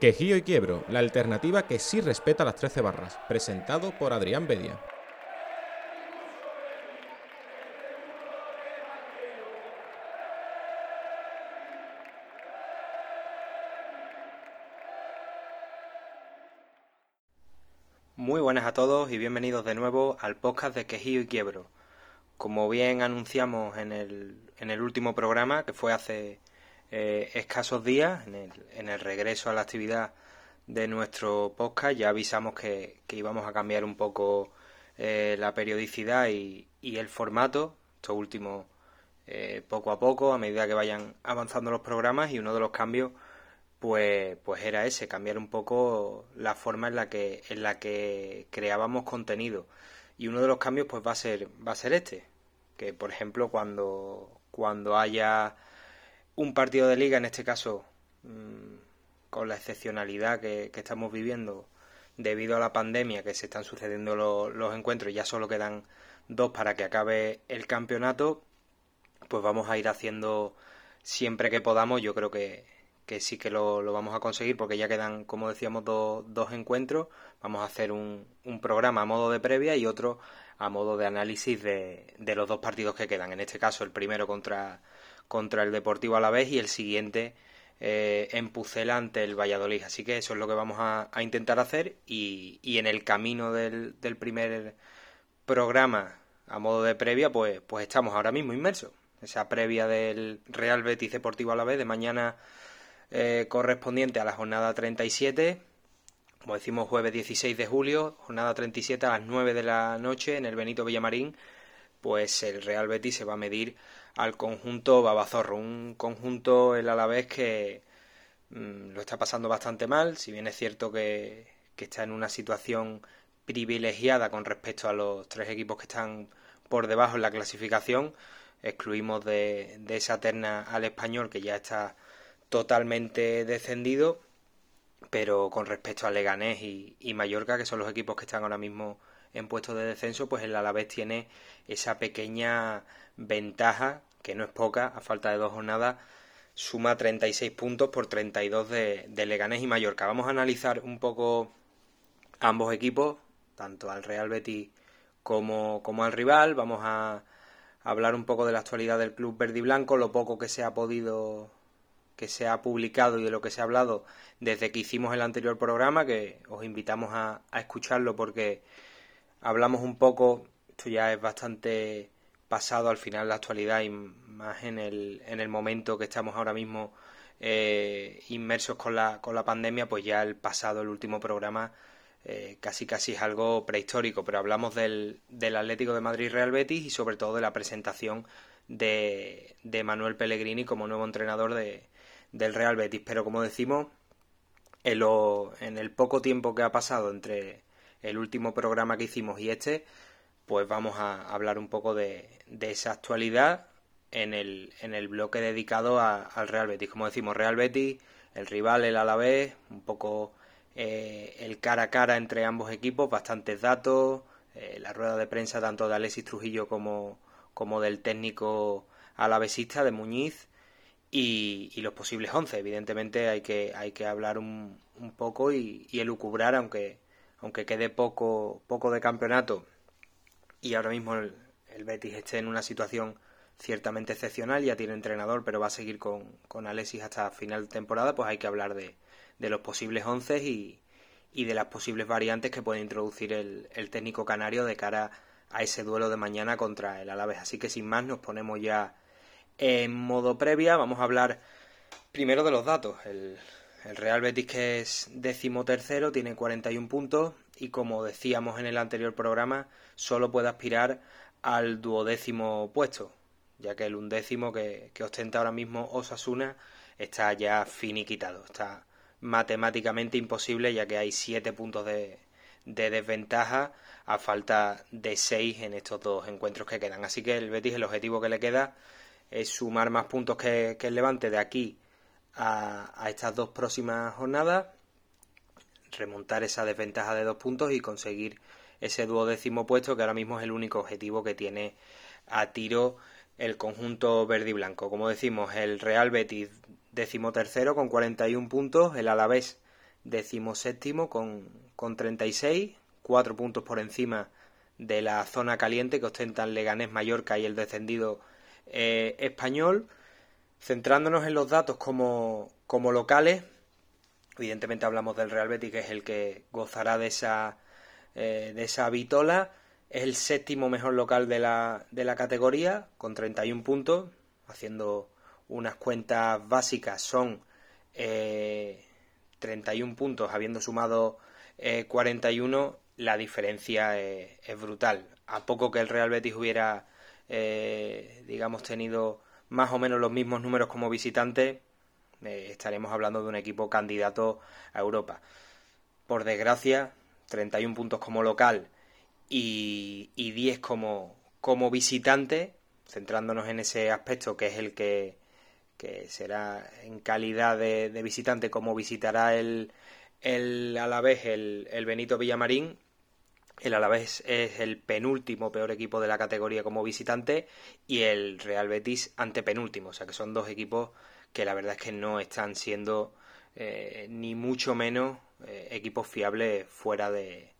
Quejío y Quiebro, la alternativa que sí respeta las 13 barras, presentado por Adrián Bedia. Muy buenas a todos y bienvenidos de nuevo al podcast de Quejío y Quiebro. Como bien anunciamos en el, en el último programa, que fue hace eh, escasos días, en el, en el, regreso a la actividad de nuestro podcast, ya avisamos que, íbamos a cambiar un poco eh, la periodicidad y, el formato, esto último eh, poco a poco, a medida que vayan avanzando los programas, y uno de los cambios pues, pues era ese, cambiar un poco la forma en la que, en la que creábamos contenido. Y uno de los cambios pues va a ser, va a ser este, que por ejemplo cuando, cuando haya un partido de liga, en este caso, mm, con la excepcionalidad que, estamos viviendo debido a la pandemia, que se están sucediendo los encuentros, ya solo quedan dos para que acabe el campeonato, pues vamos a ir haciendo siempre que podamos, yo creo que, sí que lo, vamos a conseguir porque ya quedan, como decíamos, dos encuentros. Vamos a hacer un, un, programa a modo de previa y otro a modo de análisis de, de, los dos partidos que quedan. En este caso, el primero contra contra el Deportivo a la vez y el siguiente eh, en Pucela ante el Valladolid. Así que eso es lo que vamos a, intentar hacer y, y, en el camino del, del, primer programa a modo de previa, pues, pues estamos ahora mismo inmersos. Esa previa del Real Betis Deportivo a la vez de mañana eh, correspondiente a la jornada 37, como decimos jueves 16 de julio, jornada 37 a las 9 de la noche en el Benito Villamarín, pues el Real Betis se va a medir al conjunto Babazorro, un conjunto el Alavés que mm, lo está pasando bastante mal, si bien es cierto que, está en una situación privilegiada con respecto a los tres equipos que están por debajo en la clasificación, excluimos de, esa terna al español que ya está totalmente descendido, pero con respecto a Leganés y, y Mallorca, que son los equipos que están ahora mismo en puestos de descenso, pues el Alavés tiene esa pequeña ventaja, que no es poca, a falta de dos jornadas, suma 36 puntos por 32 de, de Leganés y Mallorca. Vamos a analizar un poco ambos equipos, tanto al Real Betis como, como al rival. Vamos a hablar un poco de la actualidad del club verde y blanco, lo poco que se ha podido que se ha publicado y de lo que se ha hablado desde que hicimos el anterior programa, que os invitamos a, a escucharlo porque hablamos un poco, esto ya es bastante pasado al final la actualidad y más en el, en el momento que estamos ahora mismo eh, inmersos con la, con la pandemia, pues ya el pasado, el último programa, eh, casi casi es algo prehistórico, pero hablamos del, del Atlético de Madrid Real Betis y sobre todo de la presentación de, de Manuel Pellegrini como nuevo entrenador de, del Real Betis. Pero como decimos, en, lo, en el poco tiempo que ha pasado entre el último programa que hicimos y este, pues vamos a hablar un poco de, esa actualidad en el, en el bloque dedicado al Real Betis. Como decimos, Real Betis, el rival, el Alavés, un poco eh, el cara a cara entre ambos equipos, bastantes datos, eh, la rueda de prensa tanto de Alexis Trujillo como, como del técnico alavesista, de Muñiz, y, los posibles once. Evidentemente hay que, hay que hablar un, un poco y, y elucubrar, aunque, aunque quede poco, poco de campeonato y ahora mismo el, Betis esté en una situación ciertamente excepcional, ya tiene entrenador, pero va a seguir con, con Alexis hasta final de temporada, pues hay que hablar de, de los posibles once y, y, de las posibles variantes que puede introducir el, el, técnico canario de cara a ese duelo de mañana contra el Alavés. Así que sin más nos ponemos ya en modo previa, vamos a hablar primero de los datos. El, el Real Betis que es decimotercero tiene 41 puntos y como decíamos en el anterior programa solo puede aspirar al duodécimo puesto, ya que el undécimo que, ostenta ahora mismo Osasuna está ya finiquitado, está matemáticamente imposible ya que hay siete puntos de, desventaja a falta de seis en estos dos encuentros que quedan. Así que el Betis el objetivo que le queda es sumar más puntos que, el Levante de aquí a estas dos próximas jornadas, remontar esa desventaja de dos puntos y conseguir ese duodécimo puesto que ahora mismo es el único objetivo que tiene a tiro el conjunto verde y blanco. Como decimos, el Real Betis tercero con 41 puntos, el Alavés decimoséptimo con, con 36, cuatro puntos por encima de la zona caliente que ostentan Leganés, Mallorca y el descendido eh, español. Centrándonos en los datos como, como locales, evidentemente hablamos del Real Betis, que es el que gozará de esa, eh, de esa vitola. Es el séptimo mejor local de la, de la categoría, con 31 puntos, haciendo unas cuentas básicas, son 31 eh, puntos, habiendo sumado 41, la diferencia es brutal. A poco que el Real Betis hubiera, digamos, tenido más o menos los mismos números como visitante, eh, estaremos hablando de un equipo candidato a Europa. Por desgracia, 31 puntos como local y, y 10 como, como visitante, centrándonos en ese aspecto que es el que, que será en calidad de, visitante como visitará el, el Alavés, el, el Benito Villamarín, el Alavés es el penúltimo peor equipo de la categoría como visitante y el Real Betis antepenúltimo. O sea que son dos equipos que la verdad es que no están siendo eh, ni mucho menos eh, equipos fiables fuera de,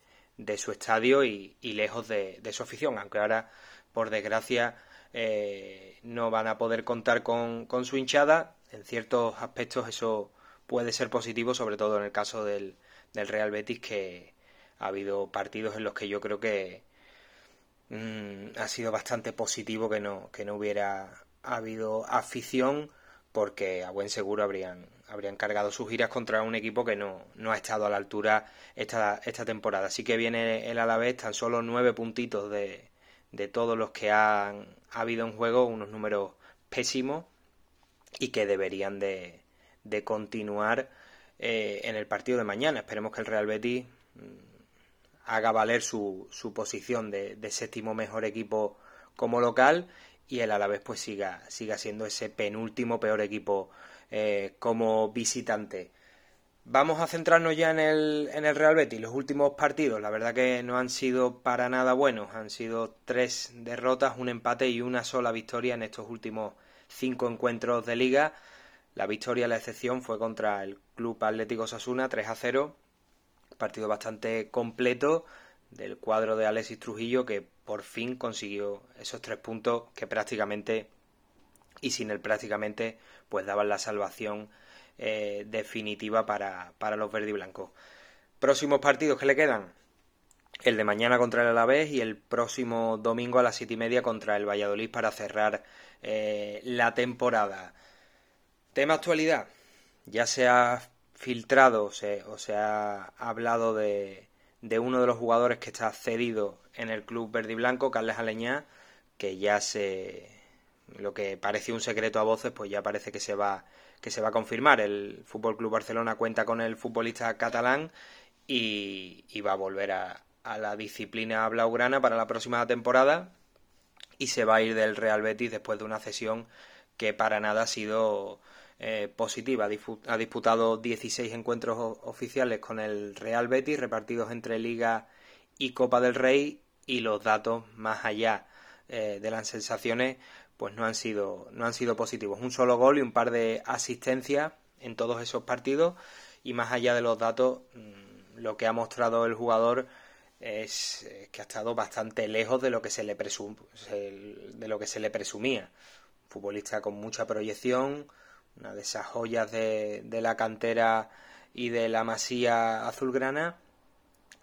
su estadio y, lejos de, su afición. Aunque ahora, por desgracia, eh, no van a poder contar con, con su hinchada. En ciertos aspectos eso puede ser positivo, sobre todo en el caso del, del Real Betis que ha habido partidos en los que yo creo que mm, ha sido bastante positivo que no, que no hubiera habido afición porque a buen seguro habrían, habrían cargado sus giras contra un equipo que no, no ha estado a la altura esta, esta temporada. Así que viene el Alavés tan solo nueve puntitos de, de todos los que han ha habido en juego, unos números pésimos y que deberían de, de continuar eh, en el partido de mañana. Esperemos que el Real Betis mm, haga valer su, su posición de, séptimo mejor equipo como local y el Alavés pues siga, siga siendo ese penúltimo peor equipo eh, como visitante. Vamos a centrarnos ya en el, en el Real Betis. Los últimos partidos, la verdad que no han sido para nada buenos. Han sido tres derrotas, un empate y una sola victoria en estos últimos cinco encuentros de liga. La victoria, la excepción, fue contra el Club Atlético Sasuna 3 a 0 partido bastante completo del cuadro de Alexis Trujillo que por fin consiguió esos tres puntos que prácticamente y sin el prácticamente pues daban la salvación eh, definitiva para, para los verdes y blancos. Próximos partidos que le quedan. El de mañana contra el Alavés y el próximo domingo a las siete y media contra el Valladolid para cerrar eh, la temporada. Tema actualidad. Ya se ha filtrado o se ha hablado de, de uno de los jugadores que está cedido en el club verde y blanco, Carles Aleñá, que ya se lo que parecía un secreto a voces, pues ya parece que se va que se va a confirmar. El Fútbol Club Barcelona cuenta con el futbolista catalán y, y va a volver a, a, la disciplina blaugrana para la próxima temporada y se va a ir del Real Betis después de una cesión que para nada ha sido eh, positiva. Ha disputado 16 encuentros oficiales con el Real Betis, repartidos entre Liga y Copa del Rey, y los datos, más allá eh, de las sensaciones, pues no han sido, no han sido positivos. Un solo gol y un par de asistencias en todos esos partidos, y más allá de los datos, mm, lo que ha mostrado el jugador es que ha estado bastante lejos de lo que se le de lo que se le presumía. futbolista con mucha proyección, una de esas joyas de, de la cantera y de la masía azulgrana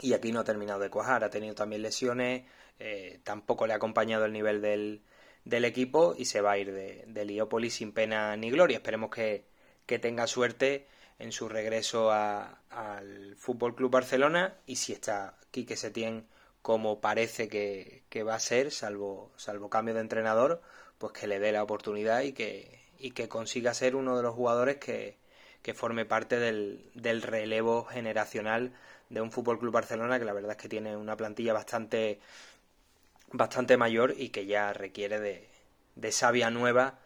y aquí no ha terminado de cuajar, ha tenido también lesiones, eh, tampoco le ha acompañado el nivel del, del equipo y se va a ir de, de sin pena ni gloria. Esperemos que, que tenga suerte en su regreso al Fútbol Club Barcelona y si está Quique Setién como parece que, que, va a ser, salvo, salvo cambio de entrenador, pues que le dé la oportunidad y que, y que consiga ser uno de los jugadores que, forme parte del, del, relevo generacional de un Fútbol Club Barcelona que la verdad es que tiene una plantilla bastante bastante mayor y que ya requiere de, de savia nueva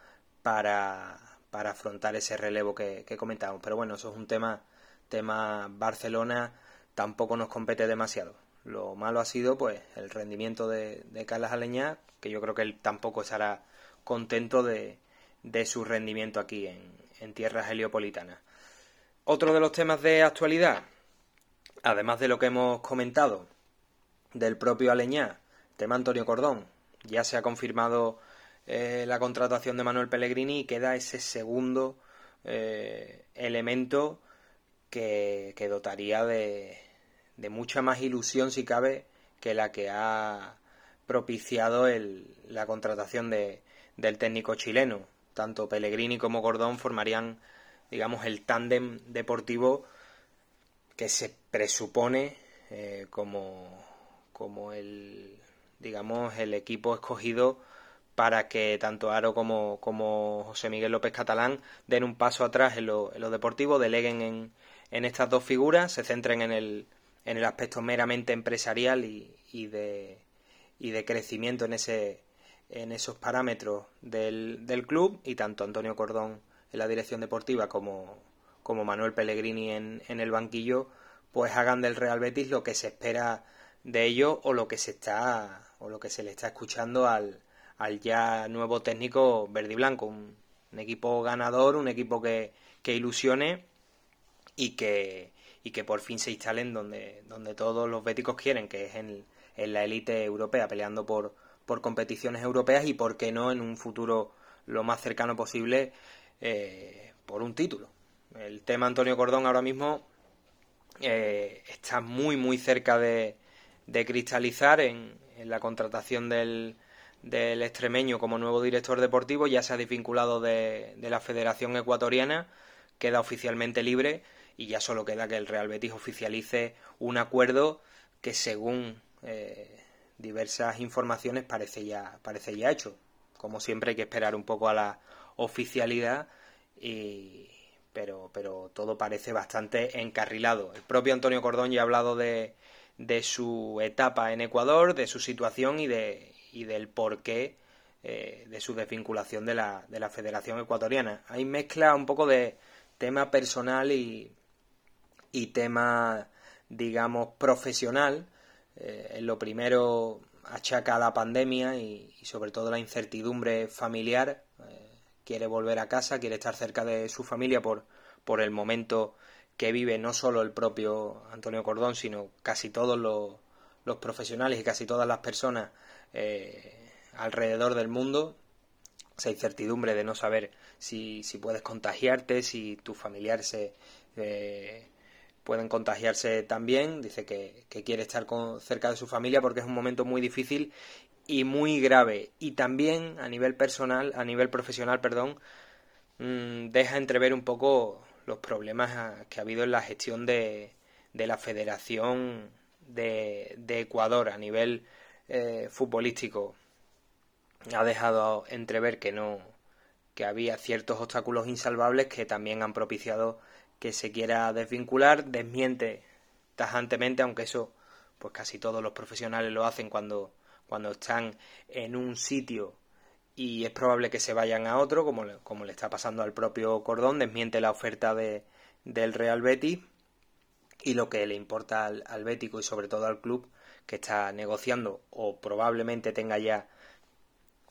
para, para afrontar ese relevo que, que comentamos. Pero bueno, eso es un tema, tema Barcelona, tampoco nos compete demasiado. Lo malo ha sido pues el rendimiento de, de Carlos Aleñá, que yo creo que él tampoco estará contento de, de su rendimiento aquí en, tierras heliopolitanas. Otro de los temas de actualidad, además de lo que hemos comentado del propio Aleñá, tema Antonio Cordón, ya se ha confirmado eh, la contratación de Manuel Pellegrini y queda ese segundo eh, elemento que, dotaría de, mucha más ilusión, si cabe, que la que ha propiciado la contratación de, del técnico chileno. Tanto Pellegrini como Cordón formarían digamos, el tándem deportivo que se presupone eh, como, como el, digamos, el equipo escogido para que tanto Aro como, como José Miguel López Catalán den un paso atrás en lo, en lo deportivo, deleguen en, en, estas dos figuras, se centren en el, en el aspecto meramente empresarial y, y, de, y de crecimiento en, ese, en esos parámetros del, del club y tanto Antonio Cordón en la dirección deportiva como, como Manuel Pellegrini en, en el banquillo, pues hagan del Real Betis lo que se espera de ellos o lo que se está o lo que se le está escuchando al, al ya nuevo técnico verde y blanco, un, equipo ganador, un equipo que, que ilusione y que, y que por fin se instalen donde, donde todos los béticos quieren, que es en, en la élite europea, peleando por, por competiciones europeas y, por qué no, en un futuro lo más cercano posible, eh, por un título. El tema Antonio Cordón ahora mismo eh, está muy muy cerca de, cristalizar en, la contratación del, del, extremeño como nuevo director deportivo. Ya se ha desvinculado de, la Federación Ecuatoriana, queda oficialmente libre y ya solo queda que el Real Betis oficialice un acuerdo que según eh, diversas informaciones parece ya, parece ya hecho. Como siempre hay que esperar un poco a la oficialidad, y, pero, pero todo parece bastante encarrilado. El propio Antonio Cordón ya ha hablado de, de su etapa en Ecuador, de su situación y, de, y del porqué eh, de su desvinculación de la, de la Federación Ecuatoriana. Hay mezcla un poco de tema personal y, y tema, digamos, profesional. Eh, en lo primero achaca la pandemia y, sobre todo la incertidumbre familiar quiere volver a casa, quiere estar cerca de su familia por, por el momento que vive no solo el propio Antonio Cordón, sino casi todos los, los profesionales y casi todas las personas eh, alrededor del mundo. Esa incertidumbre de no saber si, si puedes contagiarte, si tus familiares se, eh, pueden contagiarse también. Dice que, quiere estar con, cerca de su familia porque es un momento muy difícil y muy grave. Y también a nivel personal, a nivel profesional, perdón, mm, deja entrever un poco los problemas que ha habido en la gestión de, de la Federación de, de, Ecuador a nivel eh, futbolístico. Ha dejado entrever que no que había ciertos obstáculos insalvables que también han propiciado que se quiera desvincular, desmiente tajantemente, aunque eso pues casi todos los profesionales lo hacen cuando cuando están en un sitio y es probable que se vayan a otro, como, como le está pasando al propio Cordón, desmiente la oferta de, del Real Betis y lo que le importa al, al Bético y sobre todo al club que está negociando o probablemente tenga ya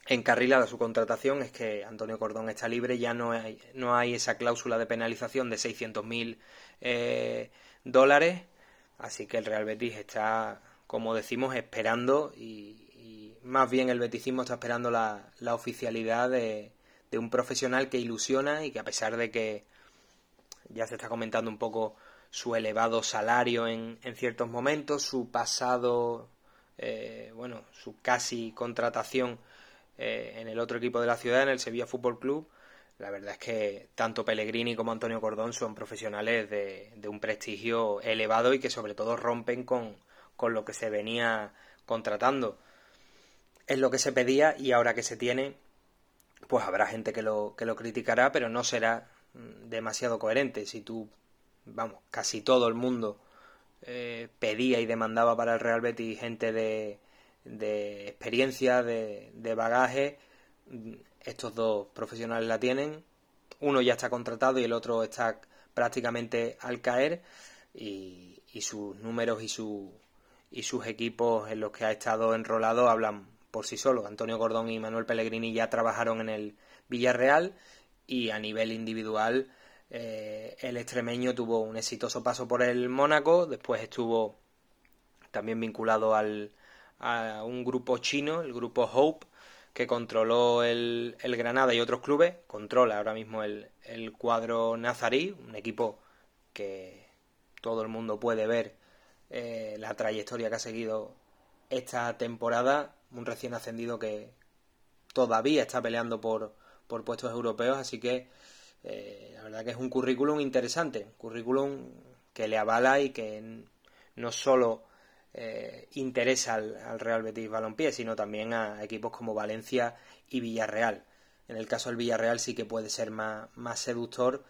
encarrilada su contratación es que Antonio Cordón está libre, ya no hay, no hay esa cláusula de penalización de 600.000 eh, dólares, así que el Real Betis está, como decimos, esperando y, más bien el beticismo está esperando la, la oficialidad de, de, un profesional que ilusiona y que a pesar de que ya se está comentando un poco su elevado salario en, en ciertos momentos, su pasado, eh, bueno, su casi contratación eh, en el otro equipo de la ciudad, en el Sevilla Fútbol Club, la verdad es que tanto Pellegrini como Antonio Cordón son profesionales de, de un prestigio elevado y que sobre todo rompen con, con lo que se venía contratando es lo que se pedía y ahora que se tiene, pues habrá gente que lo, que lo criticará, pero no será mm, demasiado coherente. Si tú, vamos, casi todo el mundo eh, pedía y demandaba para el Real Betis gente de, de experiencia, de, de bagaje, estos dos profesionales la tienen. Uno ya está contratado y el otro está prácticamente al caer y, y sus números y, su, y sus equipos en los que ha estado enrolado hablan por sí solo. Antonio Gordón y Manuel Pellegrini ya trabajaron en el Villarreal y a nivel individual el extremeño tuvo un exitoso paso por el Mónaco, después estuvo también vinculado al, a un grupo chino, el grupo Hope, que controló el, Granada y otros clubes, controla ahora mismo el, cuadro nazarí, un equipo que todo el mundo puede ver eh, la trayectoria que ha seguido esta temporada, un recién ascendido que todavía está peleando por, por puestos europeos, así que eh, la verdad que es un currículum interesante, un currículum que le avala y que no solo eh, interesa al, Real Betis Balompié, sino también a equipos como Valencia y Villarreal. En el caso del Villarreal sí que puede ser más, seductor,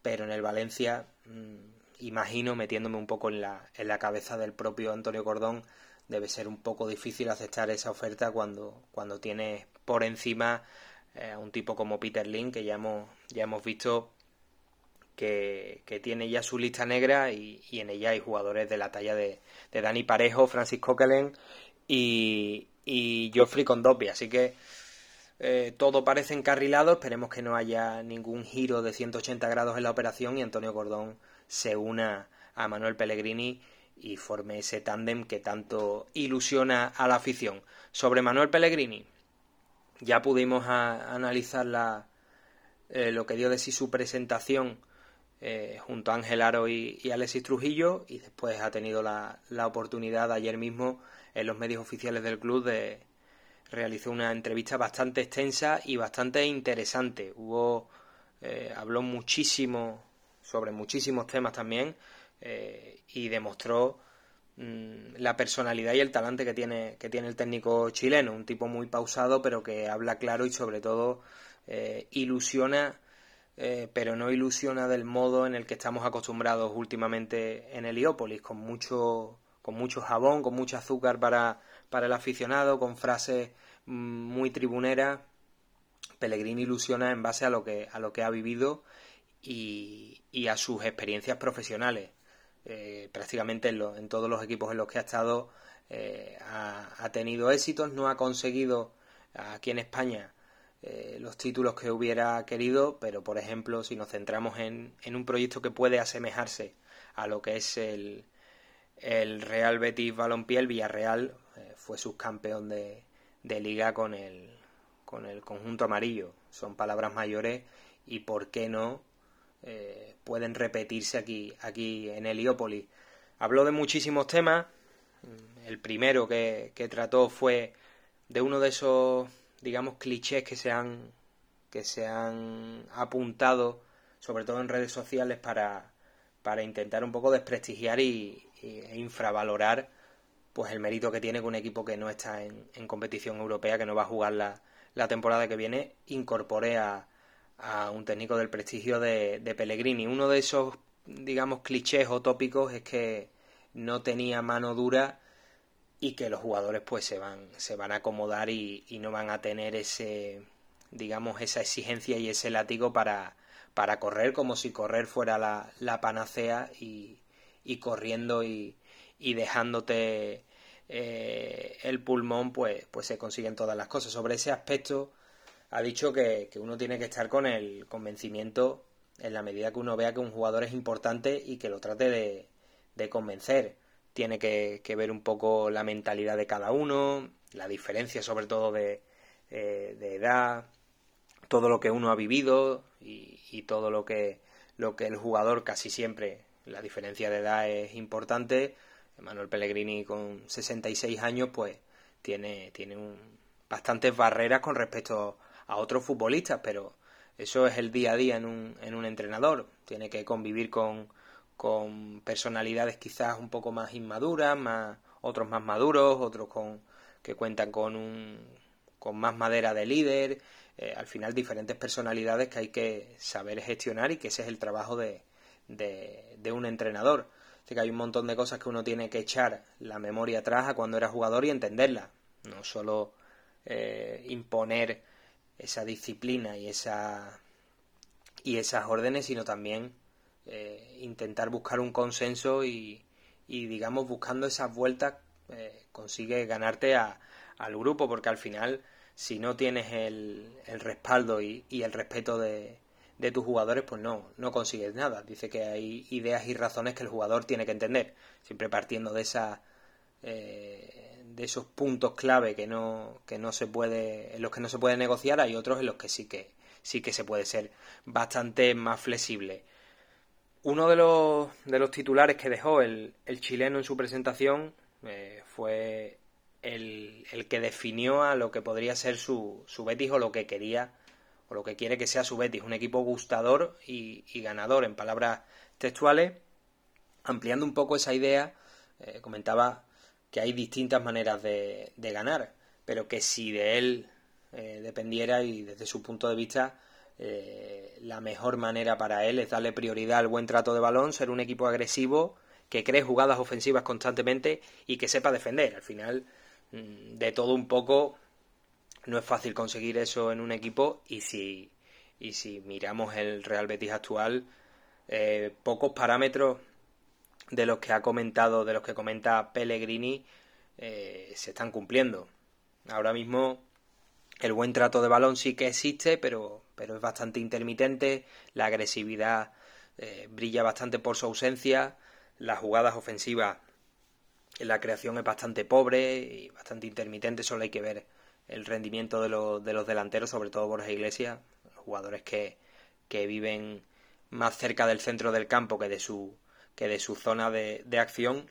pero en el Valencia, mm, imagino, metiéndome un poco en la, en la cabeza del propio Antonio Cordón, debe ser un poco difícil aceptar esa oferta cuando, cuando tienes por encima eh, un tipo como Peter Lin, que ya hemos, ya hemos visto que, tiene ya su lista negra y, en ella hay jugadores de la talla de, Dani Parejo, Francis Coquelin y, y Geoffrey Condopi. Así que eh, todo parece encarrilado. Esperemos que no haya ningún giro de 180 grados en la operación y Antonio Cordón se una a Manuel Pellegrini y forme ese tándem que tanto ilusiona a la afición. Sobre Manuel Pellegrini, ya pudimos analizar la, eh, lo que dio de sí su presentación eh, junto a Ángel Aro y, Alexis Trujillo y después ha tenido la, oportunidad ayer mismo en los medios oficiales del club de realizar una entrevista bastante extensa y bastante interesante. Hubo eh, habló muchísimo sobre muchísimos temas también eh, y demostró mm, la personalidad y el talante que tiene que tiene el técnico chileno, un tipo muy pausado pero que habla claro y sobre todo ilusiona eh, pero no ilusiona del modo en el que estamos acostumbrados últimamente en Heliópolis, con mucho, con mucho jabón, con mucho azúcar para, para el aficionado, con frases mm, muy tribuneras. Pellegrini ilusiona en base a lo que, a lo que ha vivido y, a sus experiencias profesionales. Eh, prácticamente en, en, todos los equipos en los que ha estado eh, ha, ha, tenido éxitos, no ha conseguido aquí en España eh, los títulos que hubiera querido, pero por ejemplo, si nos centramos en, en un proyecto que puede asemejarse a lo que es el, el Real Betis Balompié, el Villarreal eh, fue subcampeón de, de liga con el, con el conjunto amarillo. Son palabras mayores y por qué no eh, pueden repetirse aquí, aquí en Heliópolis. Habló de muchísimos temas. El primero que, que trató fue de uno de esos digamos, clichés que se han, que se han apuntado, sobre todo en redes sociales, para, para intentar un poco desprestigiar y, e infravalorar pues el mérito que tiene que un equipo que no está en, en competición europea, que no va a jugar la, la temporada que viene, incorpore a, a un técnico del prestigio de, de Pellegrini. Uno de esos, digamos, clichés o tópicos es que no tenía mano dura y que los jugadores pues se van, se van a acomodar y, no van a tener ese, digamos, esa exigencia y ese látigo para, para correr como si correr fuera la, la panacea y, y corriendo y, y dejándote eh, el pulmón pues, pues se consiguen todas las cosas. Sobre ese aspecto ha dicho que, que uno tiene que estar con el convencimiento en la medida que uno vea que un jugador es importante y que lo trate de, de convencer tiene que, ver un poco la mentalidad de cada uno, la diferencia sobre todo de, eh, edad, todo lo que uno ha vivido y, y, todo lo que, lo que el jugador casi siempre, la diferencia de edad es importante. Manuel Pellegrini con 66 años pues tiene, tiene un, bastantes barreras con respecto a otros futbolistas, pero eso es el día a día en un, en un entrenador. Tiene que convivir con, con personalidades quizás un poco más inmaduras, más, otros más maduros, otros con, que cuentan con, un, con más madera de líder, eh, al final diferentes personalidades que hay que saber gestionar y que ese es el trabajo de, de, un entrenador. Así que hay un montón de cosas que uno tiene que echar la memoria atrás a cuando era jugador y entenderla, no solo eh, imponer esa disciplina y esa y esas órdenes, sino también eh, intentar buscar un consenso y, digamos buscando esas vueltas eh, consigue ganarte al grupo porque al final si no tienes el, el respaldo y, el respeto de, de tus jugadores, pues no, no consigues nada. Dice que hay ideas y razones que el jugador tiene que entender, siempre partiendo de esa eh, de esos puntos clave que no, que no se puede, en los que no se puede negociar, hay otros en los que sí que sí que se puede ser bastante más flexible. Uno de los, de los titulares que dejó el, el chileno en su presentación eh, fue el, el, que definió a lo que podría ser su, su Betis o lo que quería o lo que quiere que sea su Betis, un equipo gustador y, y ganador, en palabras textuales, ampliando un poco esa idea, eh, comentaba que hay distintas maneras de, de, ganar, pero que si de él eh, dependiera y desde su punto de vista eh, la mejor manera para él es darle prioridad al buen trato de balón, ser un equipo agresivo, que cree jugadas ofensivas constantemente y que sepa defender. Al final, mm, de todo un poco, no es fácil conseguir eso en un equipo y si, y si miramos el Real Betis actual, eh, pocos parámetros de los que ha comentado, de los que comenta Pellegrini, eh, se están cumpliendo. Ahora mismo el buen trato de balón sí que existe, pero, pero es bastante intermitente, la agresividad eh, brilla bastante por su ausencia, las jugadas ofensivas, la creación es bastante pobre y bastante intermitente, solo hay que ver el rendimiento de, los, de los delanteros, sobre todo Borja Iglesias, jugadores que, que viven más cerca del centro del campo que de su, que de su zona de, de acción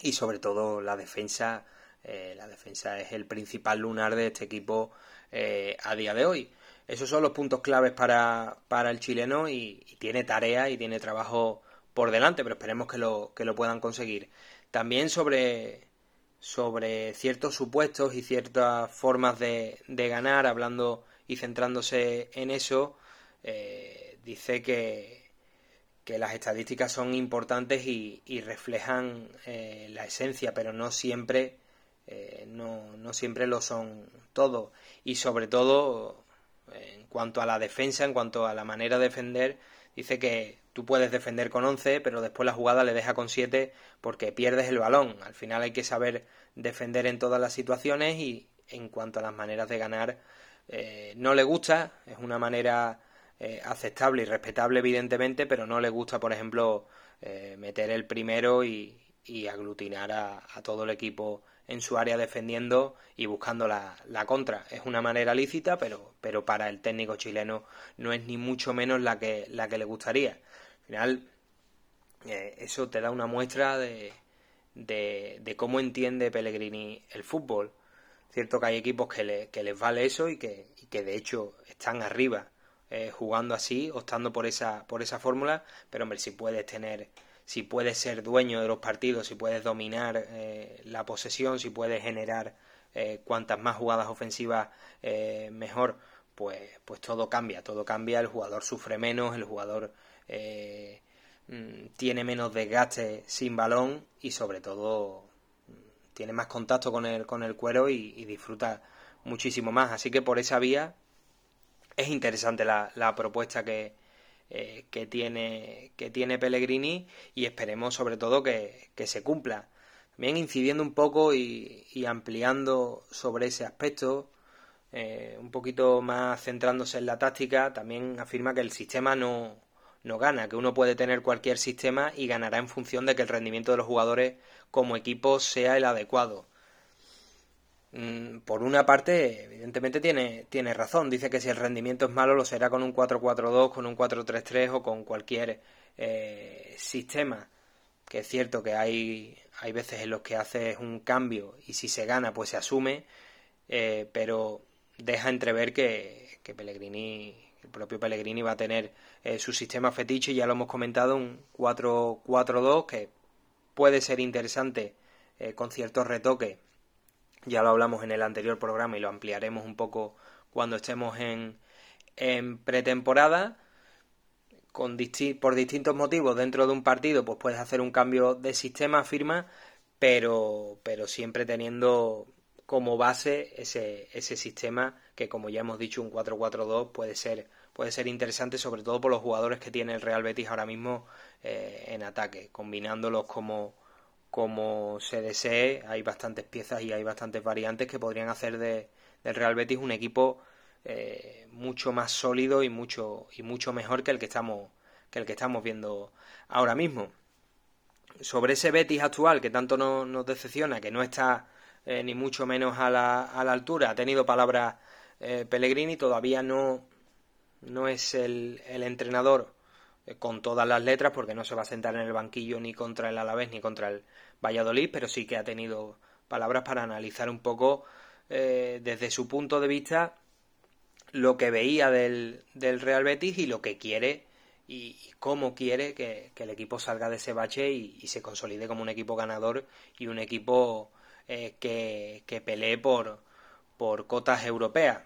y sobre todo la defensa eh, la defensa es el principal lunar de este equipo eh, a día de hoy. Esos son los puntos claves para, para el chileno y, tiene tarea y tiene trabajo por delante, pero esperemos que lo, que lo puedan conseguir. También sobre, sobre ciertos supuestos y ciertas formas de, de ganar, hablando y centrándose en eso, eh, dice que, que las estadísticas son importantes y, y reflejan eh, la esencia, pero no siempre eh, no, no, siempre lo son todo. Y sobre todo, en cuanto a la defensa, en cuanto a la manera de defender, dice que tú puedes defender con 11, pero después la jugada le deja con 7 porque pierdes el balón. Al final hay que saber defender en todas las situaciones y en cuanto a las maneras de ganar, eh, no le gusta, es una manera eh, aceptable y respetable evidentemente, pero no le gusta, por ejemplo, eh, meter el primero y, aglutinar a todo el equipo en su área defendiendo y buscando la, la, contra. Es una manera lícita, pero, pero para el técnico chileno no es ni mucho menos la que, la que le gustaría. Al final, eh, eso te da una muestra de, de, de, cómo entiende Pellegrini el fútbol. Cierto que hay equipos que, le, que les vale eso y que, y que de hecho están arriba eh, jugando así, optando por esa, por esa fórmula, pero hombre, si puedes tener si puedes ser dueño de los partidos, si puedes dominar eh, la posesión, si puedes generar eh, cuantas más jugadas ofensivas eh, mejor, pues, pues todo cambia, todo cambia, el jugador sufre menos, el jugador eh, mm, tiene menos desgaste sin balón y sobre todo mm, tiene más contacto con el, con el cuero y, y disfruta muchísimo más. Así que por esa vía es interesante la, la propuesta que, eh, que, tiene, que tiene Pellegrini y esperemos sobre todo que, que se cumpla. También incidiendo un poco y, ampliando sobre ese aspecto, eh, un poquito más centrándose en la táctica, también afirma que el sistema no, no gana, que uno puede tener cualquier sistema y ganará en función de que el rendimiento de los jugadores como equipo sea el adecuado. Mm, por una parte, evidentemente tiene, tiene razón. Dice que si el rendimiento es malo, lo será con un 4-4-2, con un 4-3-3 o con cualquier eh, sistema. Que es cierto que hay, hay veces en los que haces un cambio y si se gana, pues se asume, eh, pero deja entrever que, que Pellegrini, el propio Pellegrini va a tener eh, su sistema fetiche, ya lo hemos comentado, un 4-4-2 que puede ser interesante eh, con ciertos retoques ya lo hablamos en el anterior programa y lo ampliaremos un poco cuando estemos en, en pretemporada. Con disti por distintos motivos dentro de un partido, pues puedes hacer un cambio de sistema, firma, pero, pero siempre teniendo como base ese, ese sistema que, como ya hemos dicho, un 4-4-2 puede ser, puede ser interesante, sobre todo por los jugadores que tiene el Real Betis ahora mismo eh, en ataque, combinándolos como, como se desee, hay bastantes piezas y hay bastantes variantes que podrían hacer de, del Real Betis un equipo mucho más sólido y mucho y mucho mejor que el que estamos que el que estamos viendo ahora mismo. Sobre ese Betis actual que tanto nos decepciona que no está ni mucho menos a la, a la altura ha tenido palabras Pellegrini todavía no no es el, el entrenador eh, con todas las letras porque no se va a sentar en el banquillo ni contra el Alavés ni contra el Valladolid, pero sí que ha tenido palabras para analizar un poco eh, desde su punto de vista lo que veía del, Real Betis y lo que quiere y, cómo quiere que, el equipo salga de ese bache y, se consolide como un equipo ganador y un equipo eh, que, que pelee por, por cotas europeas.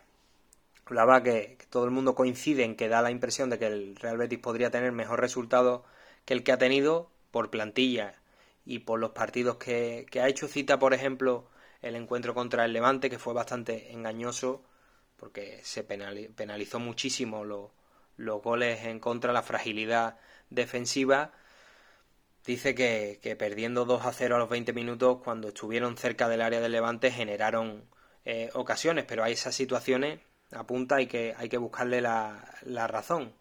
Hablaba que, todo el mundo coincide en que da la impresión de que el Real Betis podría tener mejor resultado que el que ha tenido por plantilla y por los partidos que, ha hecho. Cita, por ejemplo, el encuentro contra el Levante, que fue bastante engañoso porque se penalizó muchísimo los goles en contra, la fragilidad defensiva. Dice que, perdiendo 2 a 0 a los 20 minutos, cuando estuvieron cerca del área del Levante, generaron eh, ocasiones, pero hay esas situaciones apunta hay que, hay que buscarle la, la razón.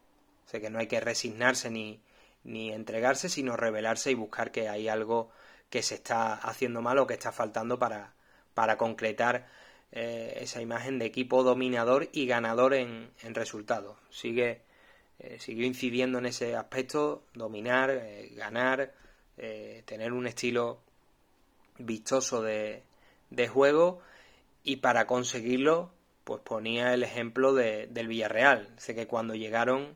O sea que no hay que resignarse ni, ni entregarse, sino revelarse y buscar que hay algo que se está haciendo mal o que está faltando para, para concretar eh, esa imagen de equipo dominador y ganador en, en resultados. Sigue, eh, siguió incidiendo en ese aspecto, dominar, eh, ganar, tener un estilo vistoso de, de juego y para conseguirlo pues ponía el ejemplo de, del Villarreal. Sé que cuando llegaron,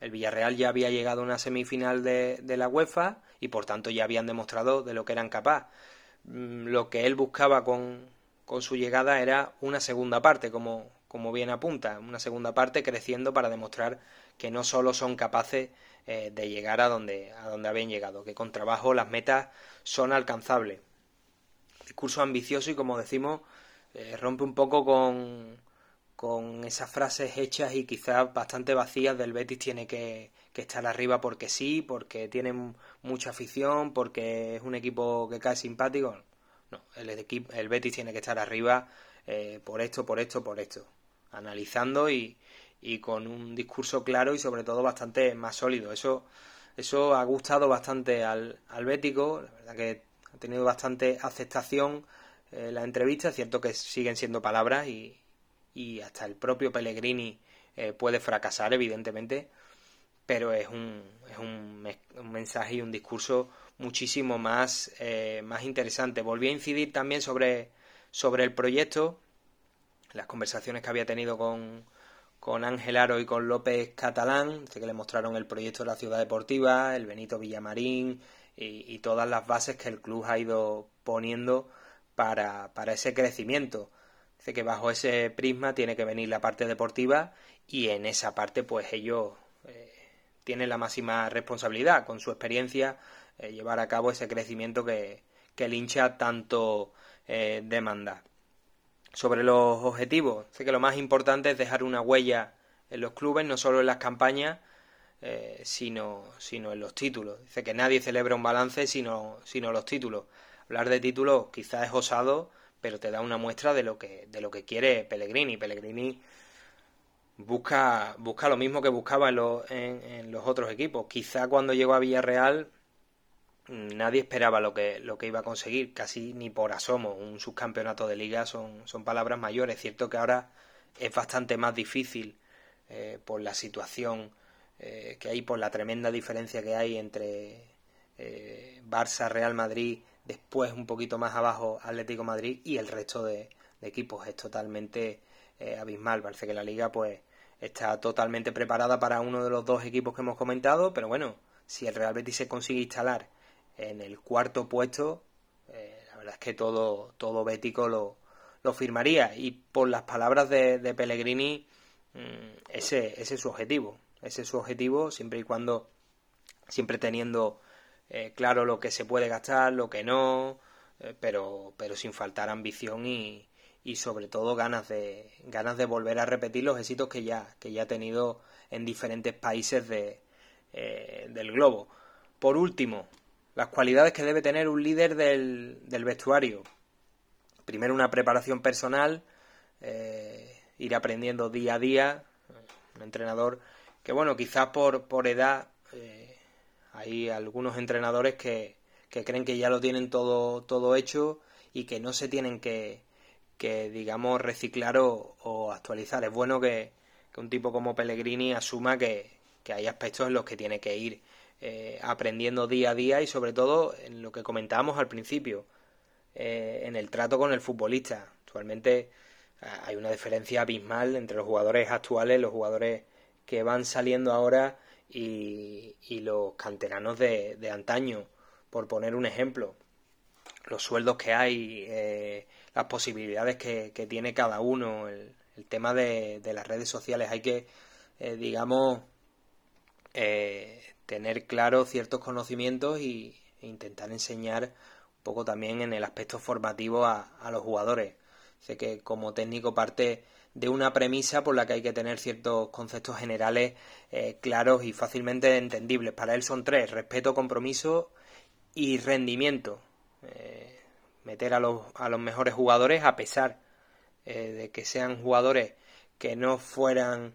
el Villarreal ya había llegado a una semifinal de, la UEFA y por tanto ya habían demostrado de lo que eran capaces. Mm, lo que él buscaba con, su llegada era una segunda parte, como, como bien apunta, una segunda parte creciendo para demostrar que no solo son capaces eh, de llegar a donde, a donde habían llegado, que con trabajo las metas son alcanzables. Discurso ambicioso y como decimos, eh, rompe un poco con, con esas frases hechas y quizás bastante vacías del Betis tiene que, estar arriba porque sí, porque tiene mucha afición, porque es un equipo que cae simpático. No, el, equipo, el Betis tiene que estar arriba eh, por esto, por esto, por esto. Analizando y, y con un discurso claro y sobre todo bastante más sólido. Eso, eso ha gustado bastante al, al Bético, la verdad que ha tenido bastante aceptación eh, la entrevista, es cierto que siguen siendo palabras y, y hasta el propio Pellegrini eh, puede fracasar, evidentemente, pero es un, es un, un mensaje y un discurso muchísimo más, eh, más interesante. Volví a incidir también sobre, sobre el proyecto, las conversaciones que había tenido con, con Ángel Aro y con López Catalán, que le mostraron el proyecto de la ciudad deportiva, el Benito Villamarín y, y todas las bases que el club ha ido poniendo para, para ese crecimiento. Dice que bajo ese prisma tiene que venir la parte deportiva y en esa parte pues ellos eh, tienen la máxima responsabilidad con su experiencia eh, llevar a cabo ese crecimiento que, el hincha tanto eh, demanda. Sobre los objetivos, sé que lo más importante es dejar una huella en los clubes, no solo en las campañas, sino, sino en los títulos. Dice que nadie celebra un balance sino, sino los títulos. Hablar de títulos quizás es osado, pero te da una muestra de lo que, de lo que quiere Pellegrini. Pellegrini busca, busca lo mismo que buscaba en, los otros equipos. Quizá cuando llegó a Villarreal mm, nadie esperaba lo que, lo que iba a conseguir, casi ni por asomo. Un subcampeonato de liga son, son palabras mayores. Es cierto que ahora es bastante más difícil eh, por la situación eh, que hay, por la tremenda diferencia que hay entre eh, Barça, Real Madrid, después un poquito más abajo Atlético Madrid y el resto de, equipos es totalmente eh, abismal. Parece que la liga pues está totalmente preparada para uno de los dos equipos que hemos comentado, pero bueno, si el Real Betis se consigue instalar en el cuarto puesto, eh, la verdad es que todo, todo bético lo, lo firmaría. Y por las palabras de, de Pellegrini, mm, ese, ese es su objetivo. Ese es su objetivo, siempre y cuando, siempre teniendo eh, claro lo que se puede gastar, lo que no, eh, pero, pero sin faltar ambición y, y sobre todo ganas de, ganas de volver a repetir los éxitos que ya, que ya ha tenido en diferentes países de, eh, del globo. Por último, las cualidades que debe tener un líder del, del vestuario. Primero una preparación personal ir aprendiendo día a día. Un entrenador que, bueno, quizás por, por edad eh, hay algunos entrenadores que, que creen que ya lo tienen todo, todo hecho y que no se tienen que, que digamos, reciclar o, actualizar. Es bueno que, un tipo como Pellegrini asuma que, que, hay aspectos en los que tiene que ir eh, aprendiendo día a día y sobre todo en lo que comentábamos al principio, eh, en el trato con el futbolista. Actualmente eh, hay una diferencia abismal entre los jugadores actuales, los jugadores que van saliendo ahora y, los canteranos de, de antaño, por poner un ejemplo los sueldos que hay, eh, las posibilidades que, tiene cada uno, el, tema de, las redes sociales. Hay que, eh, digamos, eh, tener claro ciertos conocimientos y, e intentar enseñar un poco también en el aspecto formativo a, los jugadores. Sé que como técnico parte de una premisa por la que hay que tener ciertos conceptos generales claros y fácilmente entendibles. Para él son tres, respeto, compromiso y rendimiento. Eh, meter a los, a los mejores jugadores a pesar eh, de que sean jugadores que no fueran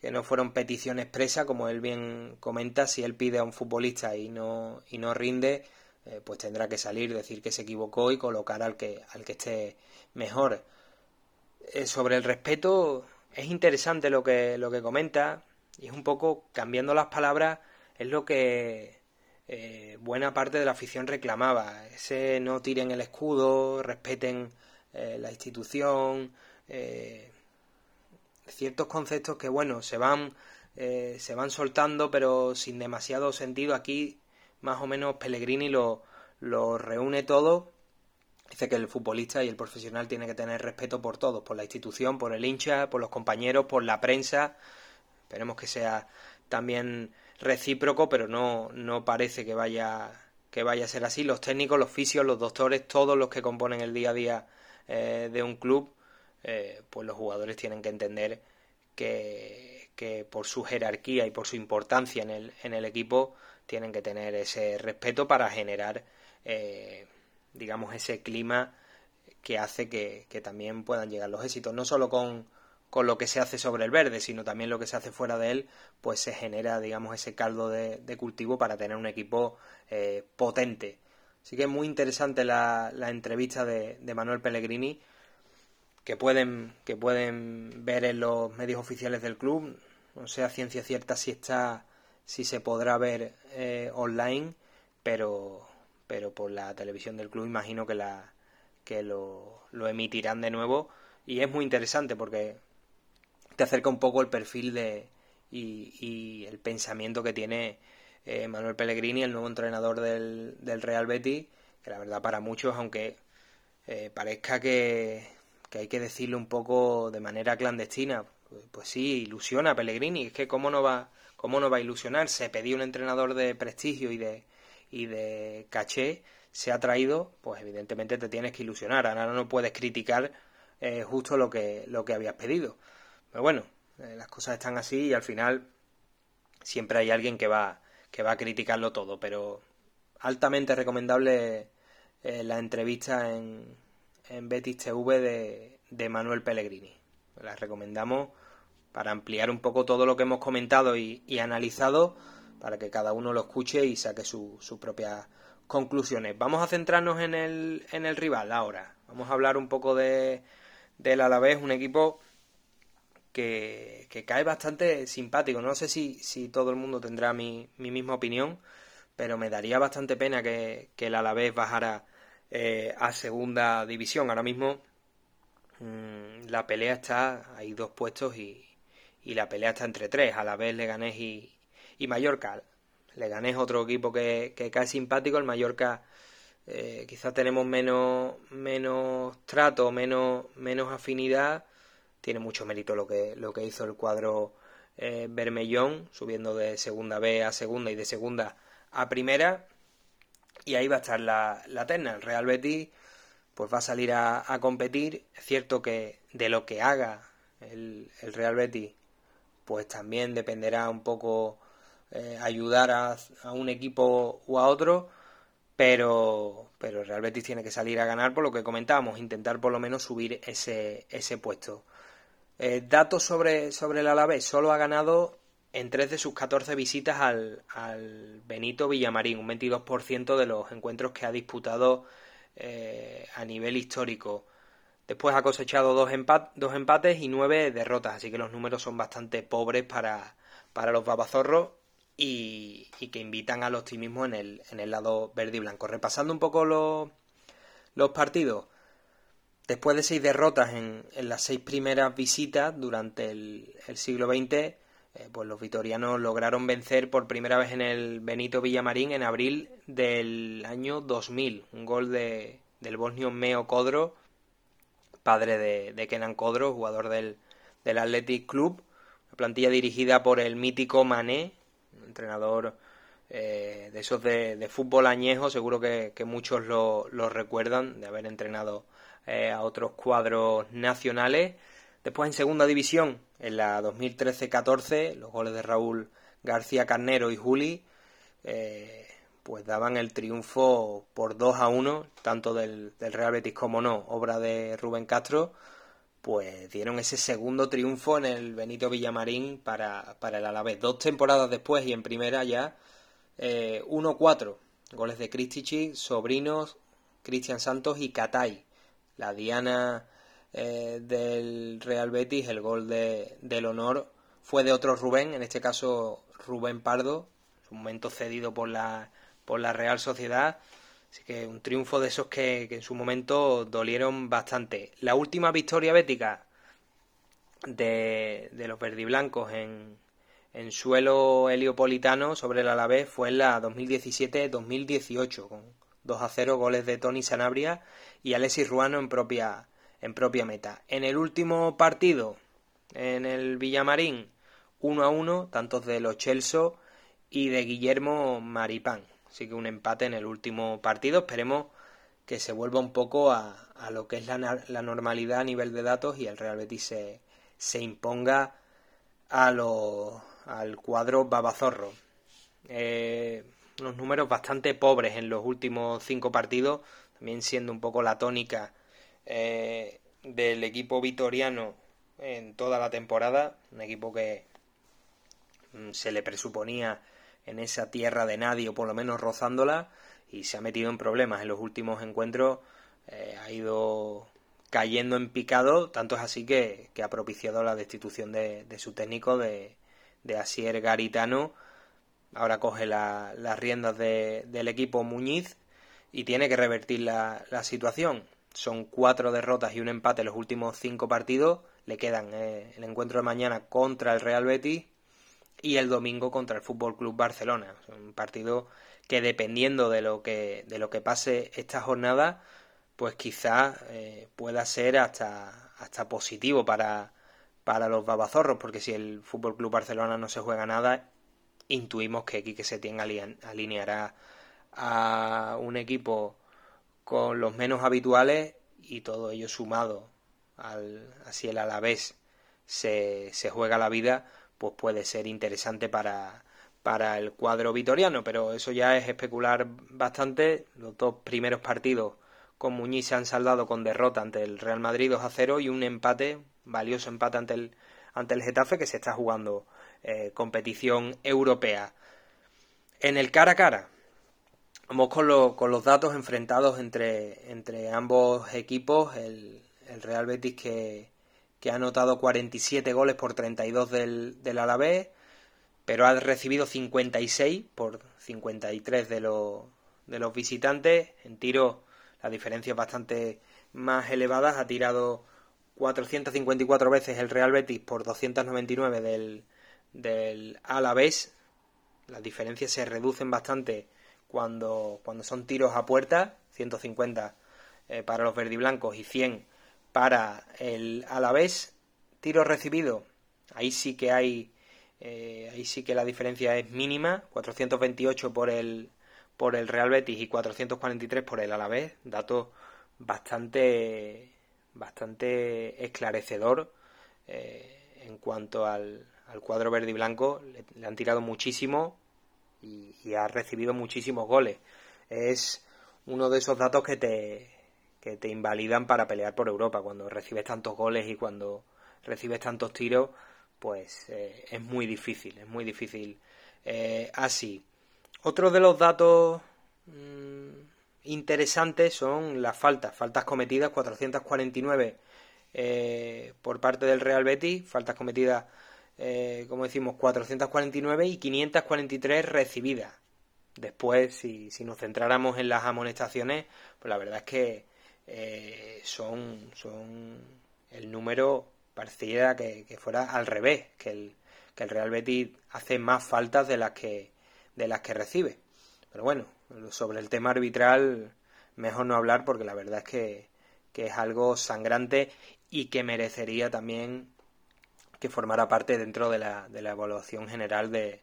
que no fueron petición expresa como él bien comenta si él pide a un futbolista y no y no rinde eh, pues tendrá que salir decir que se equivocó y colocar al que al que esté mejor sobre el respeto es interesante lo que lo que comenta y es un poco cambiando las palabras es lo que eh, buena parte de la afición reclamaba. Ese no tiren el escudo, respeten eh, la institución, eh, ciertos conceptos que, bueno, se van, se van soltando, pero sin demasiado sentido. Aquí, más o menos, Pellegrini lo, lo reúne todo. Dice que el futbolista y el profesional tiene que tener respeto por todos, por la institución, por el hincha, por los compañeros, por la prensa. Esperemos que sea también recíproco, pero no, no parece que vaya, que vaya a ser así. Los técnicos, los fisios, los doctores, todos los que componen el día a día eh, de un club, eh, pues los jugadores tienen que entender que, que, por su jerarquía y por su importancia en el, en el equipo tienen que tener ese respeto para generar, eh, digamos, ese clima que hace que, también puedan llegar los éxitos, no solo con, con lo que se hace sobre el verde, sino también lo que se hace fuera de él, pues se genera, digamos, ese caldo de, cultivo para tener un equipo eh, potente. Así que es muy interesante la, entrevista de, Manuel Pellegrini, que pueden, que pueden ver en los medios oficiales del club. No sé a ciencia cierta si está, si se podrá ver eh, online, pero, pero por la televisión del club imagino que la que lo, lo emitirán de nuevo. Y es muy interesante porque te acerca un poco el perfil de y, el pensamiento que tiene eh, Manuel Pellegrini, el nuevo entrenador del, Real Betis, que la verdad para muchos, aunque eh, parezca que, hay que decirlo un poco de manera clandestina, pues, pues, sí, ilusiona a Pellegrini, es que cómo no va, cómo no va a ilusionar, se pedía un entrenador de prestigio y de, y de caché, se ha traído, pues evidentemente te tienes que ilusionar, ahora no puedes criticar eh, justo lo que, lo que habías pedido. Pero bueno, eh, las cosas están así y al final siempre hay alguien que va, que va a criticarlo todo, pero altamente recomendable eh, la entrevista en, en Betis TV de, de Manuel Pellegrini. La recomendamos para ampliar un poco todo lo que hemos comentado y, analizado para que cada uno lo escuche y saque sus propias conclusiones. Vamos a centrarnos en el, en el rival ahora. Vamos a hablar un poco de, del Alavés, un equipo que, cae bastante simpático. No sé si, si todo el mundo tendrá mi, mi, misma opinión, pero me daría bastante pena que, que el Alavés bajara eh, a segunda división. Ahora mismo mm, la pelea está, hay dos puestos y, y la pelea está entre tres, Alavés, Leganés y, y Mallorca. Leganés otro equipo que, que cae simpático, el Mallorca eh, quizás tenemos menos, menos trato, menos, menos afinidad tiene mucho mérito lo que, lo que hizo el cuadro eh, Bermellón, subiendo de segunda B a segunda y de segunda a primera. Y ahí va a estar la, la terna. El Real Betis pues va a salir a, competir. Es cierto que de lo que haga el, el Real Betis, pues también dependerá un poco eh, ayudar a, un equipo u a otro. Pero, pero Real Betis tiene que salir a ganar por lo que comentábamos, intentar por lo menos subir ese, ese puesto. Eh, datos sobre, sobre el Alavés. Solo ha ganado en tres de sus 14 visitas al, al Benito Villamarín, un 22% de los encuentros que ha disputado eh, a nivel histórico. Después ha cosechado dos, dos empates y nueve derrotas, así que los números son bastante pobres para, para los babazorros y, que invitan al optimismo en el, en el lado verde y blanco. Repasando un poco los, los partidos, después de seis derrotas en, en las seis primeras visitas durante el, siglo XX, eh, pues los vitorianos lograron vencer por primera vez en el Benito Villamarín en abril del año 2000. Un gol de, del bosnio Meo Codro, padre de, de Kenan Codro, jugador del, del Athletic Club. Una plantilla dirigida por el mítico Mané, entrenador eh, de esos de, fútbol añejo, seguro que, muchos lo, recuerdan, de haber entrenado eh, a otros cuadros nacionales. Después en segunda división, en la 2013-14, los goles de Raúl García Carnero y Juli, eh, pues daban el triunfo por 2 a 1, tanto del, del Real Betis como no, obra de Rubén Castro pues dieron ese segundo triunfo en el Benito Villamarín para, para el Alavés. Dos temporadas después y en primera ya eh, 1-4. Goles de Cristici, Sobrinos, Cristian Santos y Catay. La diana eh, del Real Betis, el gol de, del honor, fue de otro Rubén, en este caso Rubén Pardo, un momento cedido por la, por la Real Sociedad Así que un triunfo de esos que, en su momento dolieron bastante. La última victoria bética de, de los verdiblancos en, en suelo heliopolitano sobre el Alavés fue en la 2017-2018, con 2 a 0 goles de Tony Sanabria y Alexis Ruano en propia, en propia meta. En el último partido, en el Villamarín, 1 a 1, tantos de Los Chelso y de Guillermo Maripán. Así que un empate en el último partido. Esperemos que se vuelva un poco a, lo que es la, normalidad a nivel de datos y el Real Betis se, imponga a lo, al cuadro babazorro. Eh, unos números bastante pobres en los últimos cinco partidos, también siendo un poco la tónica eh, del equipo vitoriano en toda la temporada, un equipo que mm, se le presuponía en esa tierra de nadie o por lo menos rozándola y se ha metido en problemas. En los últimos encuentros eh, ha ido cayendo en picado tanto es así que, ha propiciado la destitución de, su técnico de, de, Asier Garitano. Ahora coge las riendas del equipo Muñiz y tiene que revertir la, situación. Son cuatro derrotas y un empate en los últimos cinco partidos. Le quedan eh, el encuentro de mañana contra el Real Betis y el domingo contra el Fútbol Club Barcelona. Un partido que dependiendo de lo que, de lo que pase esta jornada, pues quizá eh, pueda ser hasta, hasta positivo para, para los babazorros, porque si el Fútbol Club Barcelona no se juega nada, intuimos que Quique Setién alineará a un equipo con los menos habituales y todo ello sumado al así el Alavés se, se juega la vida pues puede ser interesante para, para el cuadro vitoriano, pero eso ya es especular bastante. Los dos primeros partidos con Muñiz se han saldado con derrota ante el Real Madrid 2 a 0 y un empate, valioso empate ante el, ante el Getafe que se está jugando eh, competición europea. En el cara a cara, vamos con, con los datos enfrentados entre, entre ambos equipos. El, el Real Betis que, que ha anotado 47 goles por 32 del, del Alavés, pero ha recibido 56 por 53 de los, de los visitantes. En tiro la diferencia es bastante más elevada. Ha tirado 454 veces el Real Betis por 299 del, del Alavés. Las diferencias se reducen bastante cuando, cuando son tiros a puerta, 150 eh, para los verdiblancos y 100 para el Alavés, tiro recibido, ahí sí que hay, eh, ahí sí que la diferencia es mínima, 428 por el, por el Real Betis y 443 por el Alavés, dato bastante, bastante esclarecedor eh, en cuanto al, al, cuadro verde y blanco, le, han tirado muchísimo y, y ha recibido muchísimos goles. Es uno de esos datos que te, que te invalidan para pelear por Europa cuando recibes tantos goles y cuando recibes tantos tiros, pues eh, es muy difícil, es muy difícil eh, así. Otro de los datos mm, interesantes son las faltas, faltas cometidas 449 eh, por parte del Real Betis, faltas cometidas, como decimos, 449 y 543 recibidas. Después, si, si, nos centráramos en las amonestaciones, pues la verdad es que son, son el número parecía que, fuera al revés, que el, que el Real Betis hace más faltas de las que de las que recibe. Pero bueno, sobre el tema arbitral mejor no hablar porque la verdad es que, que es algo sangrante y que merecería también que formara parte dentro de la, de la evaluación general de,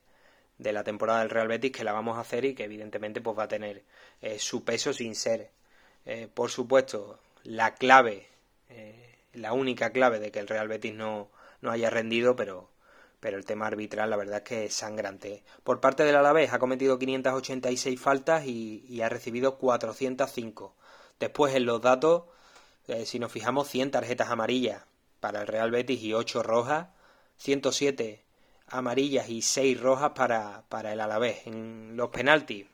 de, la temporada del Real Betis que la vamos a hacer y que evidentemente pues va a tener eh, su peso sin ser eh, por supuesto la clave eh, la única clave de que el Real Betis no, no haya rendido, pero, pero el tema arbitral la verdad es que es sangrante. Por parte del Alavés ha cometido 586 faltas y, ha recibido 405. Después en los datos, eh, si nos fijamos, 100 tarjetas amarillas para el Real Betis y 8 rojas, 107 amarillas y 6 rojas para, para el Alavés. En los penaltis,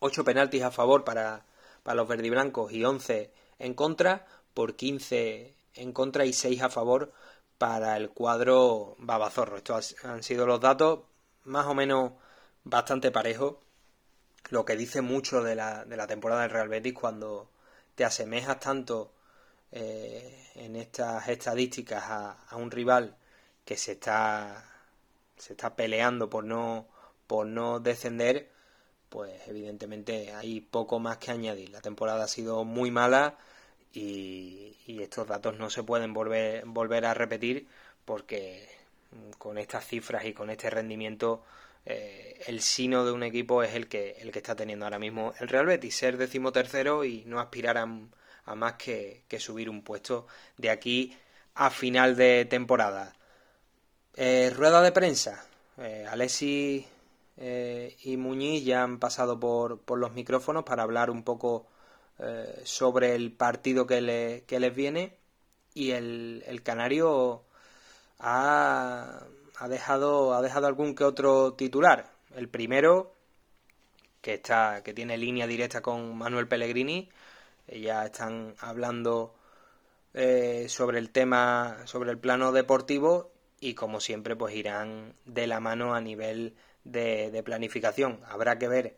8 penaltis a favor para, para los verdiblancos y 11 en contra, por 15 en contra y 6 a favor para el cuadro Babazorro. Estos han sido los datos más o menos bastante parejos, lo que dice mucho de la, de la temporada del Real Betis cuando te asemejas tanto eh, en estas estadísticas a, a, un rival que se está se está peleando por no por no descender pues evidentemente hay poco más que añadir la temporada ha sido muy mala y, estos datos no se pueden volver, volver a repetir porque con estas cifras y con este rendimiento eh, el sino de un equipo es el que, el que está teniendo ahora mismo el Real Betis, ser decimotercero y no aspirar a, más que, subir un puesto de aquí a final de temporada. Eh, rueda de prensa. Eh, Alessi y Muñiz ya han pasado por, por los micrófonos para hablar un poco eh, sobre el partido que, le, que les viene. Y el, el Canario ha, ha, dejado, ha dejado algún que otro titular. El primero, que, está, que tiene línea directa con Manuel Pellegrini, eh, ya están hablando eh, sobre el tema, sobre el plano deportivo. Y como siempre pues irán de la mano a nivel de, planificación. Habrá que ver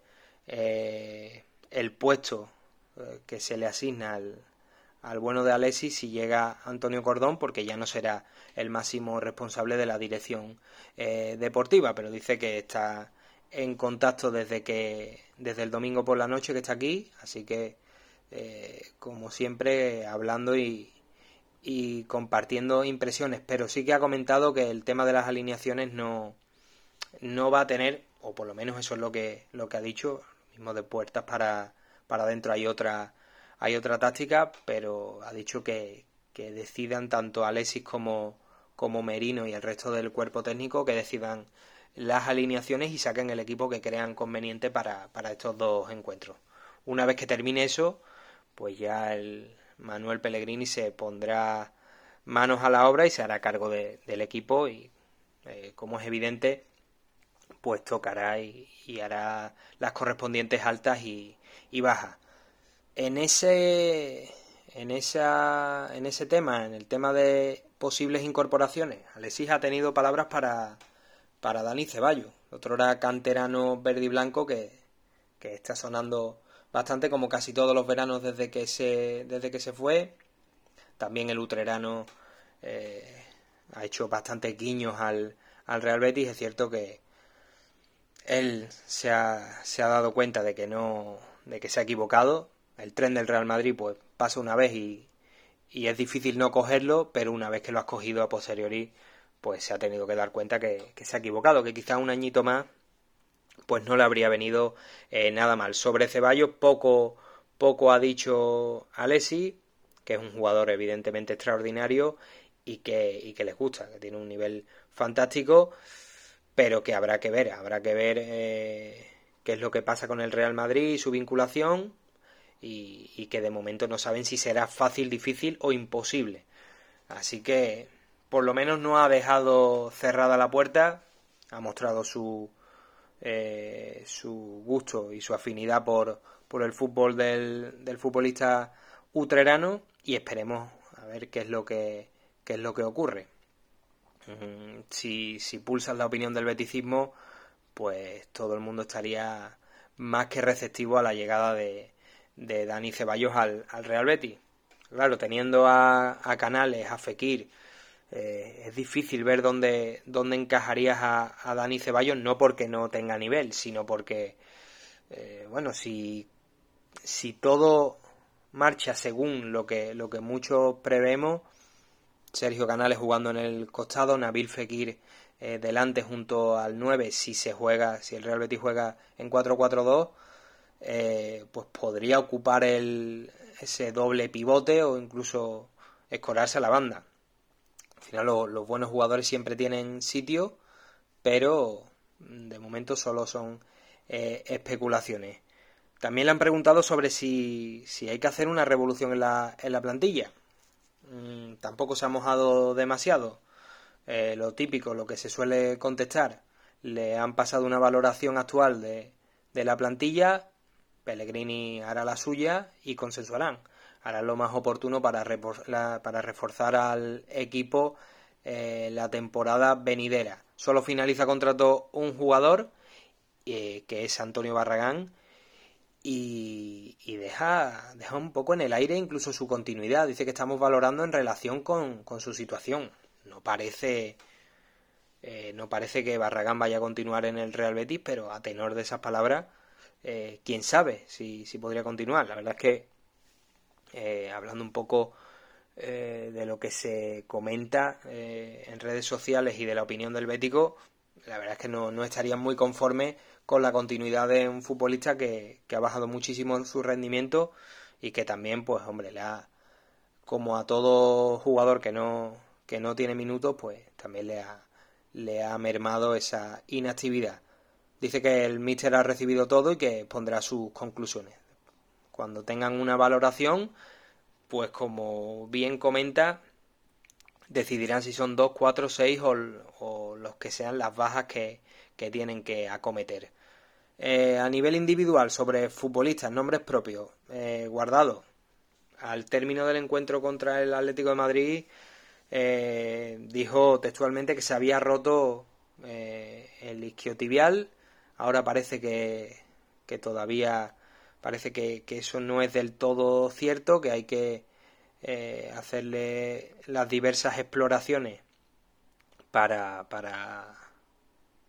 el puesto eh, que se le asigna al, al bueno de Alessi si llega Antonio Cordón, porque ya no será el máximo responsable de la dirección eh, deportiva, pero dice que está en contacto desde que desde el domingo por la noche que está aquí, así que eh, como siempre hablando y, y compartiendo impresiones, pero sí que ha comentado que el tema de las alineaciones no, no va a tener, o por lo menos eso es lo que, lo que ha dicho, mismo de puertas para para adentro hay otra, hay otra táctica, pero ha dicho que, que decidan tanto Alexis como, como Merino y el resto del cuerpo técnico que decidan las alineaciones y saquen el equipo que crean conveniente para, para estos dos encuentros. Una vez que termine eso, pues ya el Manuel Pellegrini se pondrá manos a la obra y se hará cargo del equipo y eh, como es evidente pues tocará y, hará las correspondientes altas y, y baja. En ese, en, esa, en ese tema, en el tema de posibles incorporaciones, Alexis ha tenido palabras para, para Dani Ceballos, otro era canterano verde y blanco que, que está sonando bastante como casi todos los veranos desde que se, desde que se fue. También el utrerano eh, ha hecho bastantes guiños al, al Real Betis. Es cierto que él se ha, se ha dado cuenta de que no, de que se ha equivocado. El tren del Real Madrid pues pasa una vez y, y es difícil no cogerlo, pero una vez que lo has cogido a posteriori, pues se ha tenido que dar cuenta que, se ha equivocado, que quizá un añito más pues no le habría venido eh, nada mal. Sobre Ceballos poco, poco ha dicho Alessi, que es un jugador evidentemente extraordinario y que, y que les gusta, que tiene un nivel fantástico, pero que habrá que ver, habrá que ver eh, qué es lo que pasa con el Real Madrid y su vinculación y, que de momento no saben si será fácil, difícil o imposible. Así que por lo menos no ha dejado cerrada la puerta, ha mostrado su, eh, su gusto y su afinidad por, por el fútbol del, del, futbolista utrerano y esperemos a ver qué es lo que, qué es lo que ocurre. Mm, si, si pulsas la opinión del beticismo, pues todo el mundo estaría más que receptivo a la llegada de, de Dani Ceballos al, al Real Betis. Claro, teniendo a, a Canales, a Fekir, eh, es difícil ver dónde, dónde encajarías a, a, Dani Ceballos, no porque no tenga nivel, sino porque, eh, bueno, si, si todo marcha según lo que, lo que muchos prevemos, Sergio Canales jugando en el costado, Nabil Fekir eh, delante junto al 9, si se juega, si el Real Betis juega en 4-4-2, eh, pues podría ocupar el, ese doble pivote o incluso escorarse a la banda. Al final los buenos jugadores siempre tienen sitio, pero de momento solo son eh, especulaciones. También le han preguntado sobre si, si, hay que hacer una revolución en la, en la plantilla. Mm, tampoco se ha mojado demasiado. Eh, lo típico, lo que se suele contestar, le han pasado una valoración actual de, de la plantilla, Pellegrini hará la suya y consensuarán hará lo más oportuno para, para reforzar al equipo eh, la temporada venidera. Solo finaliza contrato un jugador, eh, que es Antonio Barragán, y, deja, deja un poco en el aire incluso su continuidad. Dice que estamos valorando en relación con, con su situación. No parece, eh, no parece que Barragán vaya a continuar en el Real Betis, pero a tenor de esas palabras, eh, quién sabe si, si podría continuar. La verdad es que eh, hablando un poco eh, de lo que se comenta eh, en redes sociales y de la opinión del Bético, la verdad es que no, no estarían muy conformes con la continuidad de un futbolista que, que ha bajado muchísimo su rendimiento y que también, pues hombre, le ha, como a todo jugador que no, que no tiene minutos, pues también le ha, le ha mermado esa inactividad. Dice que el míster ha recibido todo y que pondrá sus conclusiones. Cuando tengan una valoración, pues como bien comenta, decidirán si son 2, 4, 6 o, los que sean las bajas que, tienen que acometer. Eh, a nivel individual, sobre futbolistas, nombres propios, eh, guardado. Al término del encuentro contra el Atlético de Madrid, eh, dijo textualmente que se había roto el isquiotibial. Ahora parece que, que todavía parece que, eso no es del todo cierto, que hay que eh, hacerle las diversas exploraciones para, para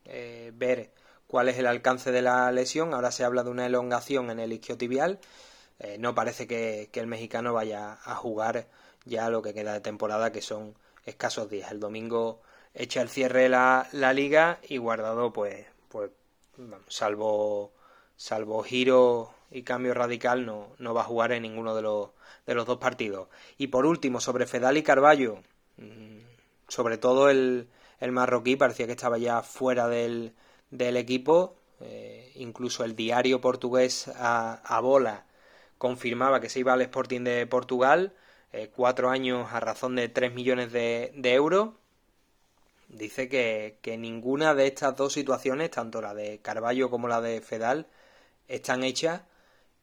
eh, ver cuál es el alcance de la lesión. Ahora se habla de una elongación en el isquiotibial. Eh, no parece que, el mexicano vaya a jugar ya lo que queda de temporada, que son escasos días. El domingo echa el cierre la, la liga y guardado, pues, pues salvo, salvo giro y cambio radical no, no va a jugar en ninguno de los, de los dos partidos. Y por último, sobre Fedal y Carballo, mm, sobre todo el, el marroquí parecía que estaba ya fuera del, del equipo, eh, incluso el diario portugués a, a, bola confirmaba que se iba al Sporting de Portugal, eh, cuatro años a razón de tres millones de, de euros. Dice que, que, ninguna de estas dos situaciones, tanto la de Carballo como la de Fedal, están hechas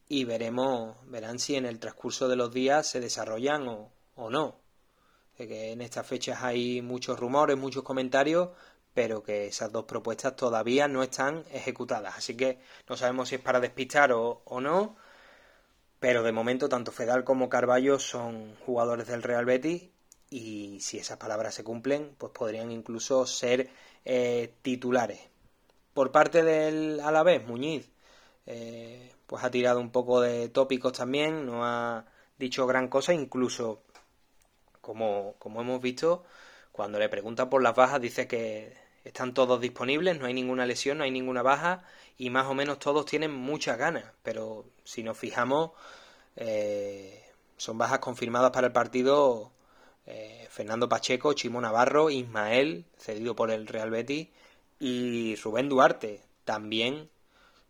y veremos, verán si en el transcurso de los días se desarrollan o, o no. Que en estas fechas hay muchos rumores, muchos comentarios, pero que esas dos propuestas todavía no están ejecutadas. Así que no sabemos si es para despistar o, o no, pero de momento tanto Fedal como Carballo son jugadores del Real Betis y si esas palabras se cumplen, pues podrían incluso ser eh, titulares. Por parte del Alavés, Muñiz, eh, pues ha tirado un poco de tópicos también, no ha dicho gran cosa, incluso como, como hemos visto, cuando le preguntan por las bajas dice que están todos disponibles, no hay ninguna lesión, no hay ninguna baja y más o menos todos tienen muchas ganas, pero si nos fijamos eh, son bajas confirmadas para el partido eh, Fernando Pacheco, Chimo Navarro, Ismael, cedido por el Real Betis y Rubén Duarte, también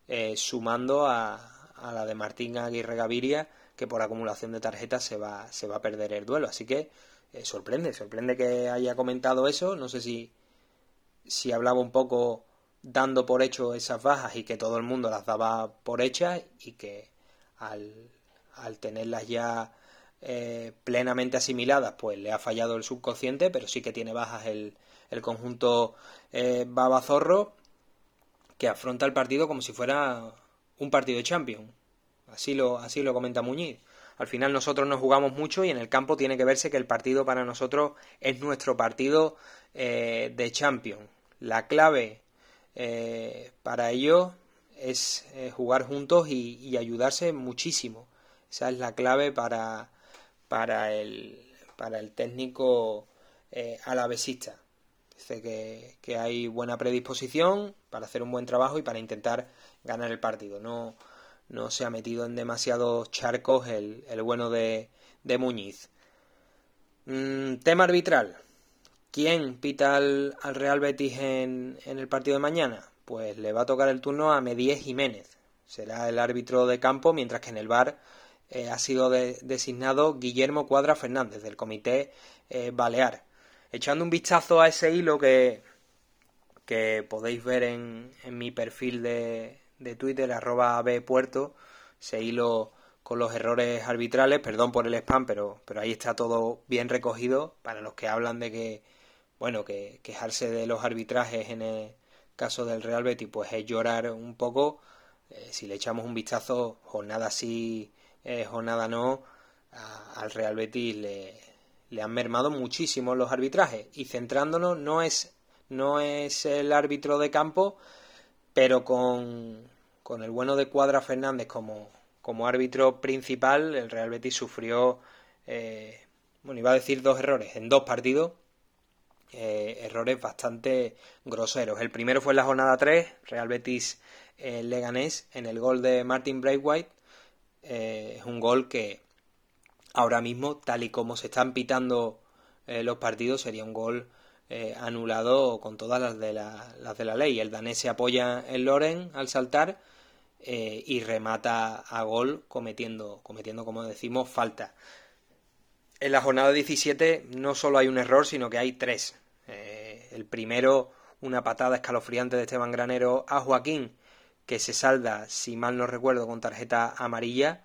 eh, sumando a, a, la de Martín Aguirre Gaviria, que por acumulación de tarjetas se va, se va a perder el duelo. Así que sorprende, sorprende que haya comentado eso. No sé si, si hablaba un poco dando por hecho esas bajas y que todo el mundo las daba por hechas y que al, al tenerlas ya eh, plenamente asimiladas, pues le ha fallado el subconsciente, pero sí que tiene bajas el, el conjunto eh, Babazorro, que afronta el partido como si fuera un partido de Champions. Así lo, así lo comenta Muñiz. Al final nosotros nos jugamos mucho y en el campo tiene que verse que el partido para nosotros es nuestro partido eh, de Champions. La clave eh, para ello es jugar juntos y, ayudarse muchísimo. Esa es la clave para, para, el, para el técnico alavesista. Dice que, que, hay buena predisposición para hacer un buen trabajo y para intentar ganar el partido. No, no se ha metido en demasiados charcos el, el bueno de, de Muñiz. Mm, tema arbitral. ¿Quién pita al, al Real Betis en, el partido de mañana? Pues le va a tocar el turno a Medíez Jiménez. Será el árbitro de campo, mientras que en el bar eh, ha sido de, designado Guillermo Cuadra Fernández, del comité eh, Balear echando un vistazo a ese hilo que, que podéis ver en, mi perfil de, de Twitter, arroba bpuerto, ese hilo con los errores arbitrales, perdón por el spam, pero, pero ahí está todo bien recogido para los que hablan de que, bueno, que quejarse de los arbitrajes en el caso del Real Betis, pues es llorar un poco. Eh, si le echamos un vistazo, jornada sí, eh, jornada no, al Real Betis le, le han mermado muchísimo los arbitrajes y centrándonos no es no es el árbitro de campo pero con, con el bueno de Cuadra Fernández como, como árbitro principal el Real Betis sufrió eh, bueno iba a decir dos errores en dos partidos eh, errores bastante groseros el primero fue en la jornada 3 Real Betis eh, Leganés en el gol de Martin Braithwaite es un gol que ahora mismo, tal y como se están pitando eh, los partidos, sería un gol eh, anulado con todas las de la, de la ley. El danés se apoya en Loren al saltar eh, y remata a gol cometiendo, cometiendo, como decimos, falta. En la jornada 17 no solo hay un error, sino que hay tres. el primero, una patada escalofriante de Esteban Granero a Joaquín, que se salda, si mal no recuerdo, con tarjeta amarilla.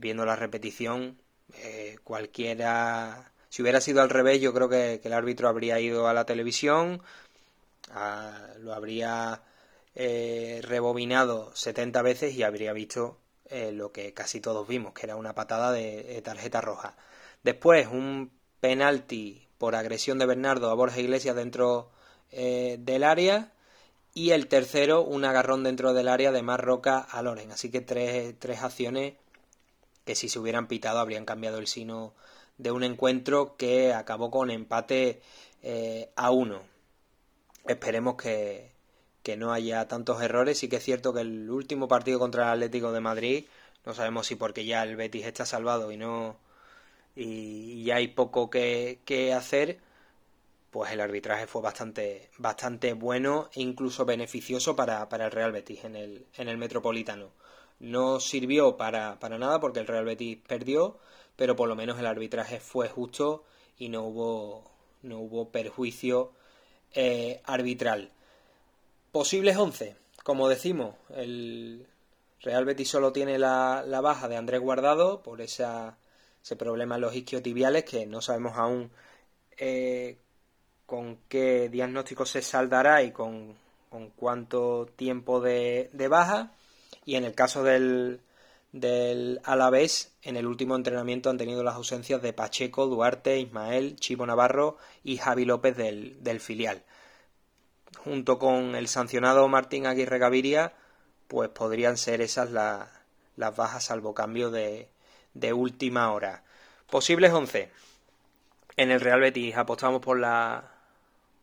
viendo la repetición, eh, cualquiera, si hubiera sido al revés, yo creo que, el árbitro habría ido a la televisión, lo habría eh, rebobinado 70 veces y habría visto eh, lo que casi todos vimos, que era una patada de, tarjeta roja. Después, un penalti por agresión de Bernardo a Borja Iglesias dentro del área. Y el tercero, un agarrón dentro del área de Marroca a Loren. Así que tres, tres acciones que si se hubieran pitado habrían cambiado el sino de un encuentro que acabó con empate eh, a uno. Esperemos que, que no haya tantos errores. Sí que es cierto que el último partido contra el Atlético de Madrid, no sabemos si porque ya el Betis está salvado y no y hay poco que, que hacer, pues el arbitraje fue bastante, bastante bueno e incluso beneficioso para, para el Real Betis en el, en el Metropolitano. No sirvió para, para nada porque el Real Betis perdió, pero por lo menos el arbitraje fue justo y no hubo, no hubo perjuicio eh, arbitral. Posibles 11. Como decimos, el Real Betis solo tiene la, la baja de Andrés Guardado por esa, ese problema en los isquiotibiales que no sabemos aún eh, con qué diagnóstico se saldará y con, con cuánto tiempo de, de baja. Y en el caso del, del Alavés, en el último entrenamiento han tenido las ausencias de Pacheco, Duarte, Ismael, Chivo Navarro y Javi López del, del filial. Junto con el sancionado Martín Aguirre Gaviria, pues podrían ser esas las bajas salvo cambio de, de última hora. Posibles 11. En el Real Betis apostamos por la,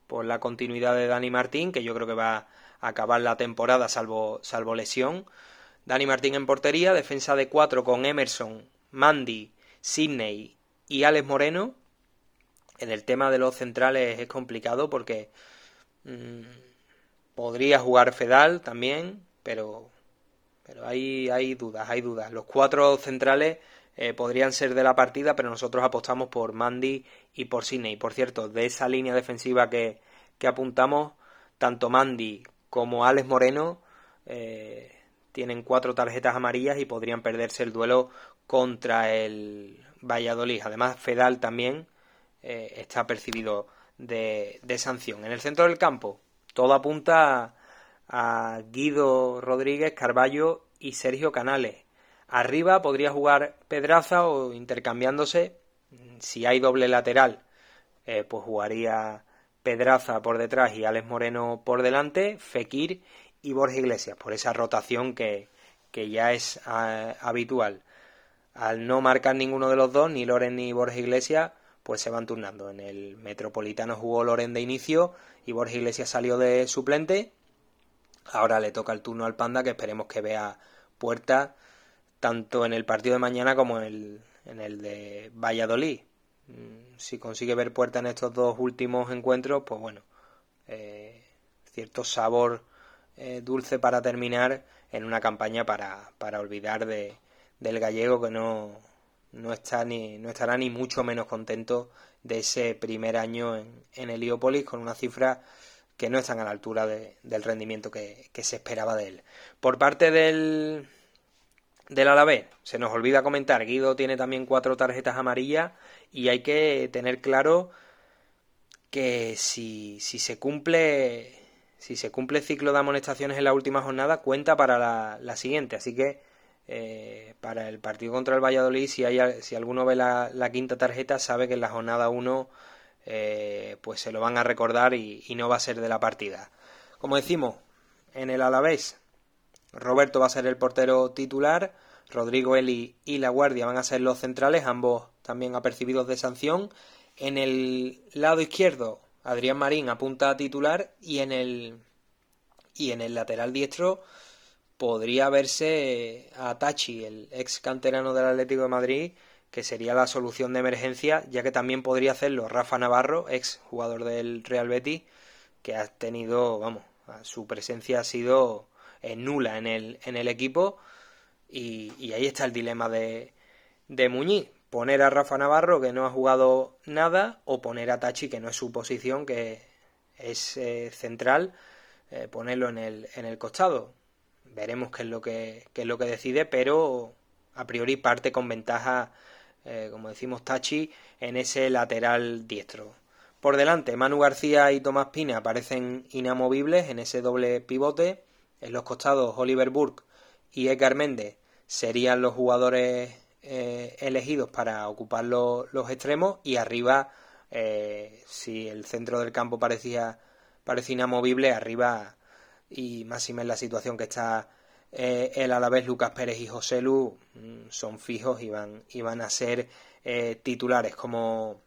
por la continuidad de Dani Martín, que yo creo que va a acabar la temporada salvo, salvo lesión. Dani Martín en portería, defensa de cuatro con Emerson, Mandy, Sidney y Alex Moreno. En el tema de los centrales es complicado porque mmm, podría jugar Fedal también, pero, pero hay, hay dudas, hay dudas. Los cuatro centrales eh, podrían ser de la partida, pero nosotros apostamos por Mandy y por Sidney. Por cierto, de esa línea defensiva que, que apuntamos, tanto Mandy como Alex Moreno eh, tienen cuatro tarjetas amarillas y podrían perderse el duelo contra el Valladolid. Además, Fedal también eh, está percibido de, de, sanción. En el centro del campo, todo apunta a Guido Rodríguez, Carballo y Sergio Canales. Arriba podría jugar Pedraza o intercambiándose. Si hay doble lateral, eh, pues jugaría Pedraza por detrás y Alex Moreno por delante, Fekir y Borja Iglesias, por esa rotación que, que ya es ah, habitual. Al no marcar ninguno de los dos, ni Loren ni Borja Iglesias, pues se van turnando. En el Metropolitano jugó Loren de inicio y Borja Iglesias salió de suplente. Ahora le toca el turno al Panda, que esperemos que vea puerta tanto en el partido de mañana como en el, en el de Valladolid. Mm, si consigue ver puerta en estos dos últimos encuentros, pues bueno, eh, cierto sabor eh, dulce para terminar en una campaña para, para olvidar de, del gallego que no, no, está ni, no estará ni mucho menos contento de ese primer año en, en Heliópolis con una cifra que no están a la altura de, del rendimiento que, que se esperaba de él. Por parte del, del Alavés, se nos olvida comentar, Guido tiene también cuatro tarjetas amarillas y hay que tener claro que si, si se cumple si se cumple el ciclo de amonestaciones en la última jornada cuenta para la, la siguiente. Así que eh, para el partido contra el Valladolid si hay si alguno ve la, quinta tarjeta sabe que en la jornada 1 eh, pues se lo van a recordar y, y no va a ser de la partida. Como decimos en el Alavés Roberto va a ser el portero titular, Rodrigo Eli y La Guardia van a ser los centrales, ambos también apercibidos de sanción. En el lado izquierdo, Adrián Marín apunta a titular y en el y en el lateral diestro podría verse a Tachi, el ex canterano del Atlético de Madrid, que sería la solución de emergencia, ya que también podría hacerlo Rafa Navarro, ex jugador del Real Betis, que ha tenido, vamos, su presencia ha sido nula en el, en el equipo y, ahí está el dilema de, de Muñiz. Poner a Rafa Navarro, que no ha jugado nada, o poner a Tachi, que no es su posición, que es eh, central, eh, ponerlo en el, en el costado. Veremos qué es lo que, qué es lo que decide, pero a priori parte con ventaja, eh, como decimos, Tachi en ese lateral diestro. Por delante, Manu García y Tomás Pina aparecen inamovibles en ese doble pivote. En los costados, Oliver Burke y Edgar Méndez serían los jugadores eh, elegidos para ocupar los, extremos y arriba, eh, si el centro del campo parecía, parecía inamovible, arriba y máxima en la situación que está eh, el Alavés, Lucas Pérez y José Lu mm, son fijos y van, a ser titulares, como,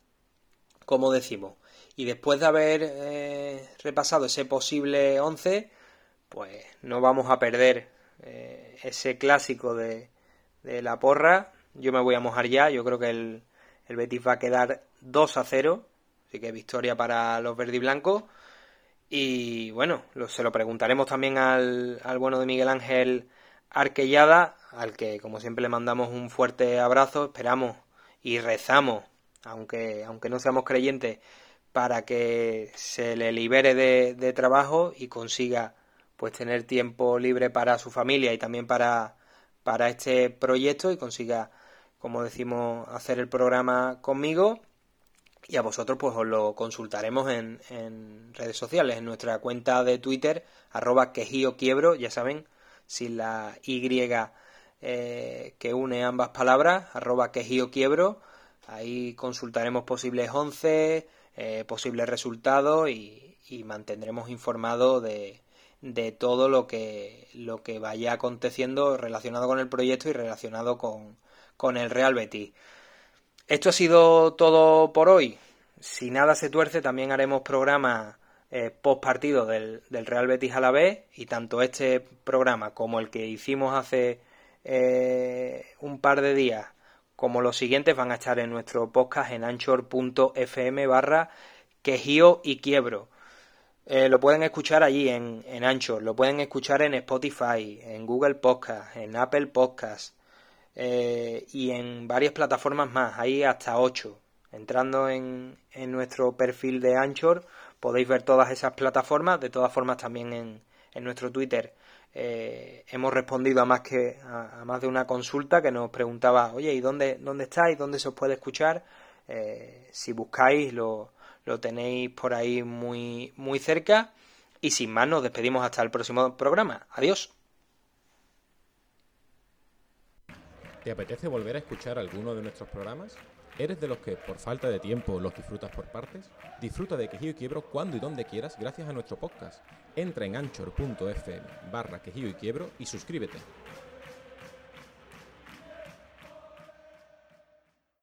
como decimos. Y después de haber repasado ese posible 11, pues no vamos a perder eh, ese clásico de, de, la porra. Yo me voy a mojar ya, yo creo que el, el Betis va a quedar 2 a 0, así que victoria para los verdiblancos. Y bueno, se lo preguntaremos también al, al bueno de Miguel Ángel Arquellada, al que como siempre le mandamos un fuerte abrazo, esperamos y rezamos, aunque, aunque no seamos creyentes, para que se le libere de, de trabajo y consiga pues tener tiempo libre para su familia y también para, para este proyecto y consiga, como decimos, hacer el programa conmigo. Y a vosotros pues os lo consultaremos en, en redes sociales, en nuestra cuenta de Twitter, arroba quejío quiebro, ya saben, sin la Y eh, que une ambas palabras, arroba quejío quiebro. Ahí consultaremos posibles 11, eh, posibles resultados y, y mantendremos informado de, de todo lo que, lo que vaya aconteciendo relacionado con el proyecto y relacionado con, con el Real Betis. Esto ha sido todo por hoy. Si nada se tuerce, también haremos programa eh, post partido del, del, Real Betis a la vez y tanto este programa como el que hicimos hace eh, un par de días como los siguientes van a estar en nuestro podcast en anchor.fm barra quejío y quiebro. Eh, lo pueden escuchar allí en, en lo pueden escuchar en Spotify, en Google Podcast, en Apple Podcast, eh, y en varias plataformas más, hay hasta 8. Entrando en, en, nuestro perfil de Anchor podéis ver todas esas plataformas, de todas formas también en, en nuestro Twitter eh, hemos respondido a más que a, más de una consulta que nos preguntaba, oye, ¿y dónde, dónde estáis? ¿Dónde se os puede escuchar? Eh, si buscáis lo, lo tenéis por ahí muy, muy cerca. Y sin más, nos despedimos hasta el próximo programa. Adiós. ¿Te apetece volver a escuchar alguno de nuestros programas? ¿Eres de los que por falta de tiempo los disfrutas por partes? Disfruta de Quejío y Quiebro cuando y donde quieras gracias a nuestro podcast. Entra en anchor.fm barra Quejío y Quiebro y suscríbete.